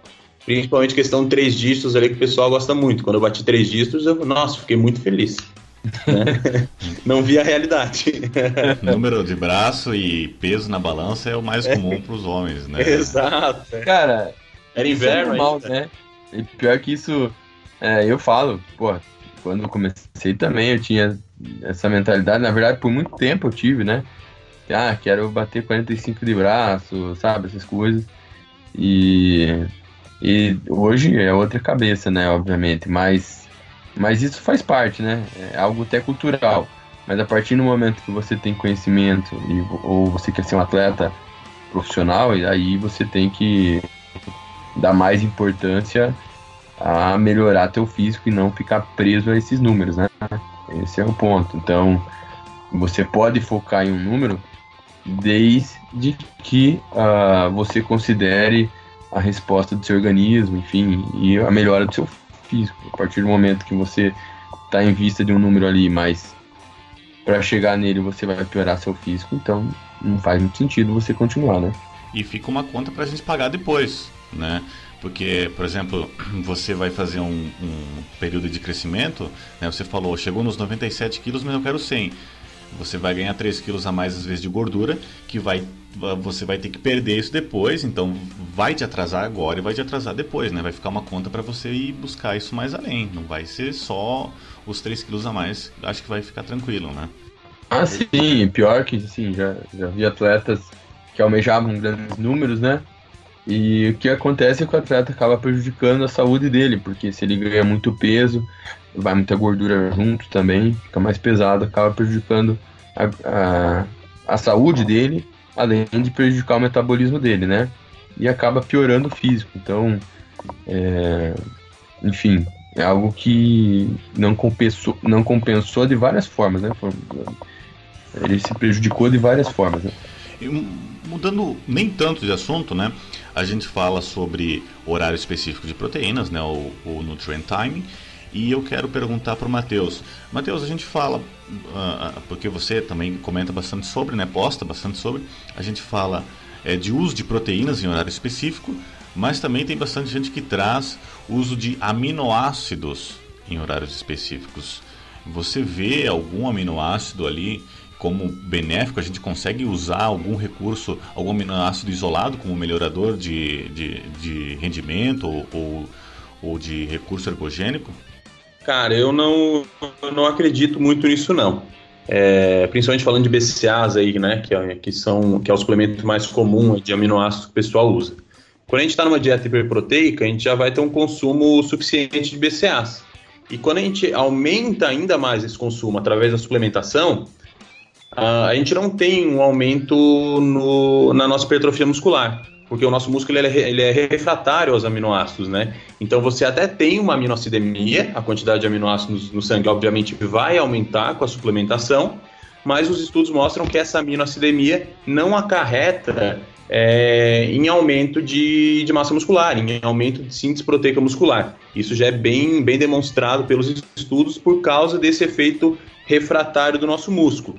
Speaker 3: Principalmente questão de três dígitos ali que o pessoal gosta muito. Quando eu bati três dígitos, eu, nossa, fiquei muito feliz. Né? Não vi a realidade.
Speaker 1: Número de braço e peso na balança é o mais comum para os homens, né?
Speaker 3: Exato.
Speaker 2: Cara, era inverno, é normal, né? E pior que isso, é, eu falo, pô, quando eu comecei também eu tinha essa mentalidade. Na verdade, por muito tempo eu tive, né? Ah, quero bater 45 de braço, sabe? Essas coisas. E e hoje é outra cabeça, né, obviamente, mas, mas isso faz parte, né? É algo até cultural. Mas a partir do momento que você tem conhecimento e, ou você quer ser um atleta profissional, aí você tem que dar mais importância a melhorar teu físico e não ficar preso a esses números, né? Esse é o ponto. Então, você pode focar em um número desde que uh, você considere a resposta do seu organismo, enfim, e a melhora do seu físico. A partir do momento que você está em vista de um número ali, mas para chegar nele você vai piorar seu físico, então não faz muito sentido você continuar, né?
Speaker 1: E fica uma conta para a gente pagar depois, né? Porque, por exemplo, você vai fazer um, um período de crescimento, né? Você falou, chegou nos 97 quilos, mas eu quero 100 você vai ganhar 3 quilos a mais às vezes de gordura, que vai você vai ter que perder isso depois, então vai te atrasar agora e vai te atrasar depois, né? Vai ficar uma conta para você ir buscar isso mais além, não vai ser só os 3 quilos a mais, acho que vai ficar tranquilo, né?
Speaker 2: Ah, sim, pior que sim, já, já vi atletas que almejavam grandes números, né? E o que acontece é que o atleta acaba prejudicando a saúde dele, porque se ele ganha muito peso, vai muita gordura junto também, fica mais pesado, acaba prejudicando a, a, a saúde dele, além de prejudicar o metabolismo dele, né? E acaba piorando o físico. Então, é, enfim, é algo que não compensou, não compensou de várias formas, né? Ele se prejudicou de várias formas, né?
Speaker 1: E, mudando nem tanto de assunto, né? A gente fala sobre horário específico de proteínas, né? O, o nutrient timing. E eu quero perguntar para o Matheus. Matheus, a gente fala, uh, porque você também comenta bastante sobre, né? Posta bastante sobre. A gente fala é, de uso de proteínas em horário específico, mas também tem bastante gente que traz uso de aminoácidos em horários específicos. Você vê algum aminoácido ali como benéfico? A gente consegue usar algum recurso, algum aminoácido isolado como melhorador de, de, de rendimento ou, ou, de recurso ergogênico?
Speaker 3: Cara, eu não, não acredito muito nisso não. É, principalmente falando de BCAAs aí, né, que, é, que, são, que é o suplemento mais comum de aminoácidos que o pessoal usa. Quando a gente está numa dieta hiperproteica, a gente já vai ter um consumo suficiente de BCAAs. E quando a gente aumenta ainda mais esse consumo através da suplementação, a gente não tem um aumento no, na nossa hipertrofia muscular porque o nosso músculo ele é, ele é refratário aos aminoácidos, né? Então você até tem uma aminoacidemia, a quantidade de aminoácidos no sangue obviamente vai aumentar com a suplementação, mas os estudos mostram que essa aminoacidemia não acarreta é, em aumento de, de, massa muscular, em aumento de síntese proteica muscular. Isso já é bem, bem demonstrado pelos estudos por causa desse efeito refratário do nosso músculo.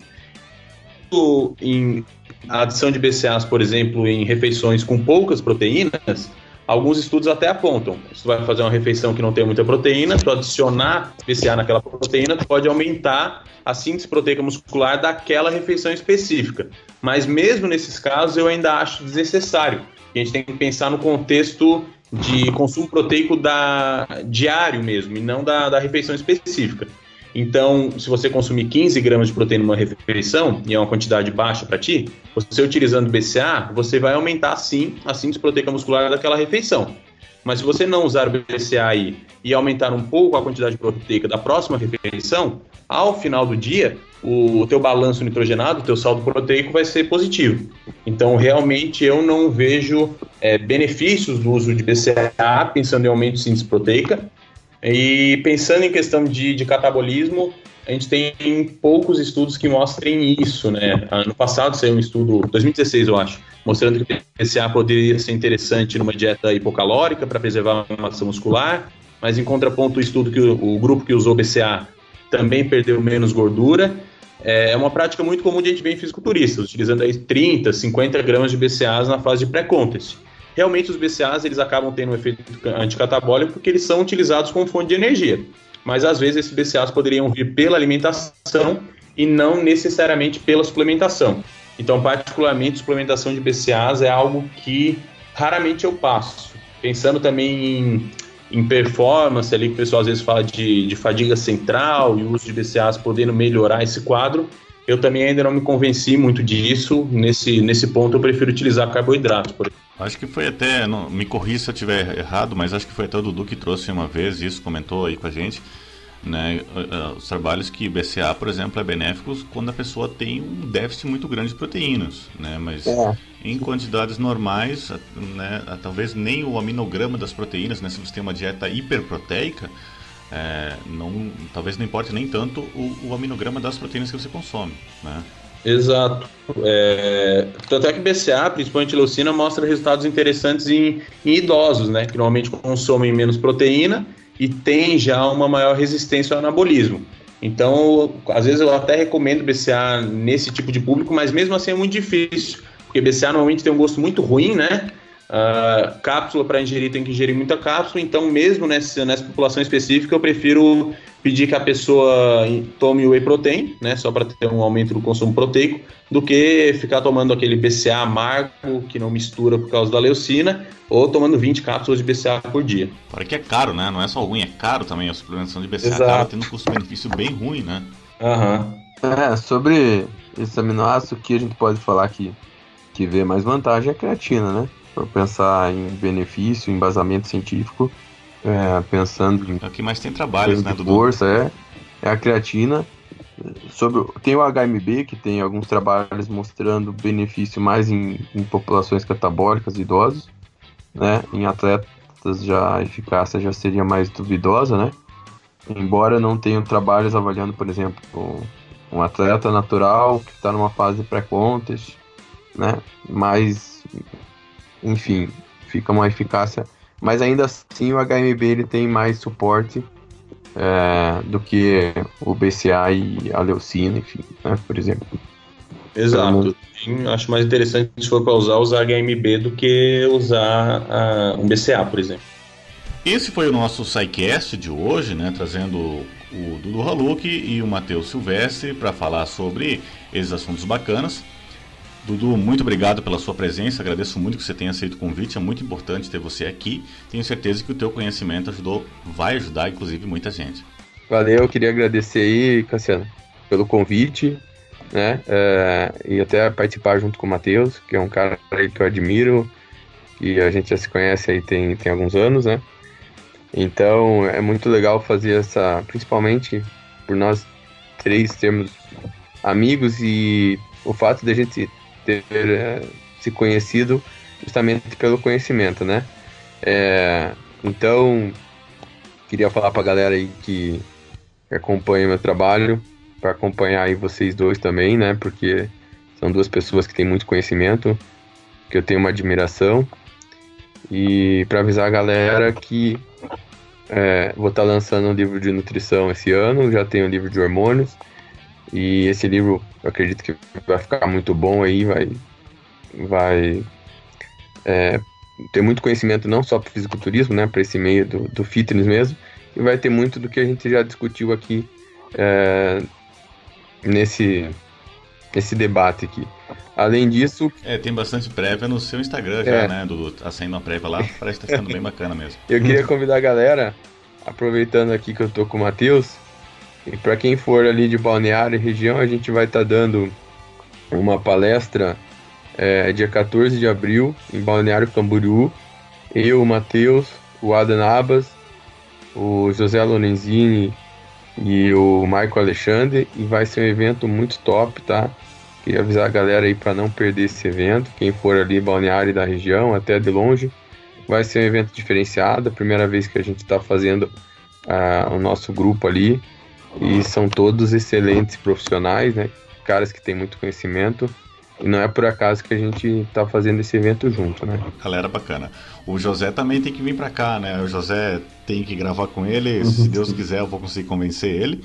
Speaker 3: Em a adição de BCAAs, por exemplo, em refeições com poucas proteínas, alguns estudos até apontam. Se tu vai fazer uma refeição que não tem muita proteína, tu adicionar BCA naquela proteína, tu pode aumentar a síntese proteica muscular daquela refeição específica. Mas mesmo nesses casos, eu ainda acho desnecessário. A gente tem que pensar no contexto de consumo proteico da, diário mesmo, e não da, da refeição específica. Então, se você consumir 15 gramas de proteína numa refeição, e é uma quantidade baixa para ti, você utilizando BCA, você vai aumentar sim a síntese proteica muscular daquela refeição. Mas se você não usar o BCA aí e aumentar um pouco a quantidade proteica da próxima refeição, ao final do dia, o teu balanço nitrogenado, o teu saldo proteico vai ser positivo. Então, realmente, eu não vejo é, benefícios do uso de BCA pensando em aumento de síntese proteica, e pensando em questão de, de catabolismo, a gente tem poucos estudos que mostrem isso, né? Ano passado saiu um estudo, 2016 eu acho, mostrando que o PCA poderia ser interessante numa dieta hipocalórica para preservar a massa muscular, mas em contraponto o estudo que o, o grupo que usou BCA também perdeu menos gordura. É uma prática muito comum de gente ver em fisiculturistas, utilizando aí 30, 50 gramas de BCAAs na fase de pré-contest realmente os BCAAs eles acabam tendo um efeito anticatabólico porque eles são utilizados como fonte de energia. Mas às vezes esses BCAAs poderiam vir pela alimentação e não necessariamente pela suplementação. Então, particularmente, suplementação de BCAAs é algo que raramente eu passo. Pensando também em, em performance, ali que o pessoal às vezes fala de, de fadiga central e o uso de BCAAs podendo melhorar esse quadro, eu também ainda não me convenci muito disso. Nesse, nesse ponto, eu prefiro utilizar carboidratos, por exemplo.
Speaker 1: Acho que foi até, não, me corri se eu estiver errado, mas acho que foi até o Dudu que trouxe uma vez isso, comentou aí com a gente, né, os trabalhos que BCA, por exemplo, é benéfico quando a pessoa tem um déficit muito grande de proteínas, né, mas é. em quantidades normais, né, talvez nem o aminograma das proteínas, né, se você tem uma dieta hiperproteica, é, não, talvez não importe nem tanto o, o aminograma das proteínas que você consome, né.
Speaker 3: Exato. É, tanto é que BCA, principalmente leucina, mostra resultados interessantes em, em, idosos, né? Que normalmente consomem menos proteína e tem já uma maior resistência ao anabolismo. Então, às vezes eu até recomendo BCA nesse tipo de público, mas mesmo assim é muito difícil, porque BCA normalmente tem um gosto muito ruim, né? Uh, cápsula para ingerir tem que ingerir muita cápsula, então mesmo nessa, nessa população específica eu prefiro pedir que a pessoa tome o whey protein, né, só para ter um aumento do consumo proteico, do que ficar tomando aquele BCA amargo que não mistura por causa da leucina, ou tomando 20 cápsulas de BCA por dia.
Speaker 1: Fora que é caro, né? Não é só ruim, é caro também a suplementação de BCA, Exato. acaba tendo um custo-benefício bem ruim, né?
Speaker 2: Aham. Uhum. É, sobre esse aminoácido que a gente pode falar que, que vê mais vantagem é a creatina, né? Para pensar em benefício, embasamento científico, é, pensando em.
Speaker 1: É o que mais tem trabalhos, né,
Speaker 2: Dudu? Força, é. É a creatina. Sobre, tem o HMB, que tem alguns trabalhos mostrando benefício mais em, em populações catabólicas e idosos. Né? Em atletas já a eficácia já seria mais duvidosa, né? Embora não tenham trabalhos avaliando, por exemplo, um atleta natural que está numa fase pré-contest, né? Mais, enfim, fica uma eficácia. Mas ainda assim o HMB ele tem mais suporte é, do que o BCA e a leucina, enfim, né, por exemplo.
Speaker 3: Exato. Então, acho mais interessante se for para usar, usar HMB do que usar uh, um BCA, por exemplo.
Speaker 1: Esse foi o nosso SciCast de hoje, né, trazendo o Dudu Haluk e o Matheus Silvestre para falar sobre esses assuntos bacanas. Dudu, muito obrigado pela sua presença, agradeço muito que você tenha aceito o convite, é muito importante ter você aqui. Tenho certeza que o teu conhecimento ajudou, vai ajudar, inclusive, muita gente.
Speaker 2: Valeu, queria agradecer aí, Cassiano, pelo convite, né, é, e até participar junto com o Matheus, que é um cara que eu admiro, e a gente já se conhece aí tem, tem alguns anos, né, então é muito legal fazer essa, principalmente por nós três termos amigos e o fato de a gente ter é, se conhecido justamente pelo conhecimento, né? É, então, queria falar para a galera aí que, que acompanha meu trabalho, para acompanhar aí vocês dois também, né? Porque são duas pessoas que têm muito conhecimento, que eu tenho uma admiração. E para avisar a galera que é, vou estar tá lançando um livro de nutrição esse ano, já tenho um livro de hormônios. E esse livro, eu acredito que vai ficar muito bom aí, vai, vai é, ter muito conhecimento não só para fisiculturismo, né, para esse meio do, do, fitness mesmo, e vai ter muito do que a gente já discutiu aqui é, nesse, nesse debate aqui. Além disso.
Speaker 1: É, tem bastante prévia no seu Instagram já, é. né, Dudu? Tá saindo uma prévia lá, parece que tá ficando bem bacana mesmo.
Speaker 2: Eu queria convidar a galera, aproveitando aqui que eu tô com o Matheus, e para quem for ali de Balneário e região, a gente vai estar tá dando uma palestra é, dia 14 de abril em Balneário Camboriú. Eu, o Matheus, o Adam Abas, o José Lorenzini e o Michael Alexandre. E vai ser um evento muito top, tá? Queria avisar a galera aí para não perder esse evento. Quem for ali Balneário da região, até de longe, vai ser um evento diferenciado. Primeira vez que a gente está fazendo uh, o nosso grupo ali. E são todos excelentes profissionais, né? Caras que têm muito conhecimento. E não é por acaso que a gente está fazendo esse evento junto, né?
Speaker 1: Galera bacana. O José também tem que vir para cá, né? O José tem que gravar com ele. Se Deus quiser, eu vou conseguir convencer ele.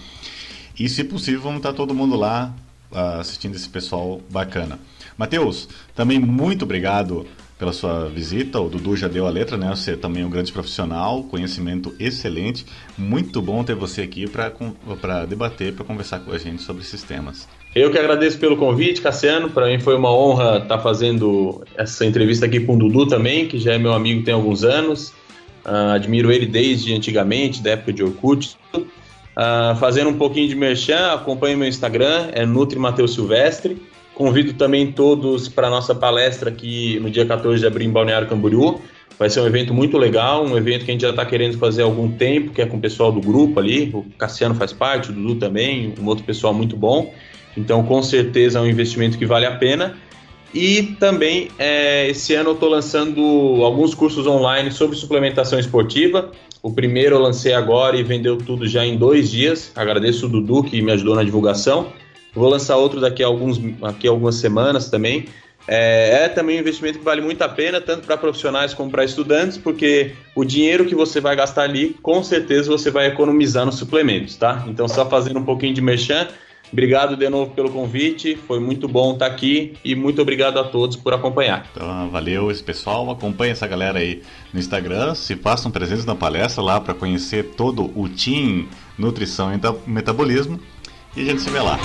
Speaker 1: E se possível, vamos estar todo mundo lá uh, assistindo esse pessoal bacana. Matheus, também muito obrigado pela sua visita. O Dudu já deu a letra, né? Você também é um grande profissional, conhecimento excelente. Muito bom ter você aqui para debater, para conversar com a gente sobre esses temas.
Speaker 3: Eu que agradeço pelo convite, Cassiano. Para mim foi uma honra estar tá fazendo essa entrevista aqui com o Dudu também, que já é meu amigo tem alguns anos. Uh, admiro ele desde antigamente, da época de Orkut. Uh, fazendo um pouquinho de merchan, acompanhe meu Instagram, é Nutri Mateus Silvestre. Convido também todos para a nossa palestra aqui no dia 14 de abril em Balneário Camboriú. Vai ser um evento muito legal, um evento que a gente já está querendo fazer há algum tempo, que é com o pessoal do grupo ali. O Cassiano faz parte, o Dudu também, um outro pessoal muito bom. Então, com certeza, é um investimento que vale a pena. E também, é, esse ano eu estou lançando alguns cursos online sobre suplementação esportiva. O primeiro eu lancei agora e vendeu tudo já em dois dias. Agradeço o Dudu que me ajudou na divulgação. Vou lançar outro daqui a, alguns, aqui a algumas semanas também. É, é, também um investimento que vale muito a pena, tanto para profissionais como para estudantes, porque o dinheiro que você vai gastar ali, com certeza você vai economizar nos suplementos, tá? Então, só fazendo um pouquinho de merchan. Obrigado de novo pelo convite, foi muito bom estar aqui e muito obrigado a todos por acompanhar.
Speaker 1: Então, valeu esse pessoal, acompanhe essa galera aí no Instagram, se façam presentes na palestra lá para conhecer todo o Team Nutrição e Metabolismo e a gente se vê lá.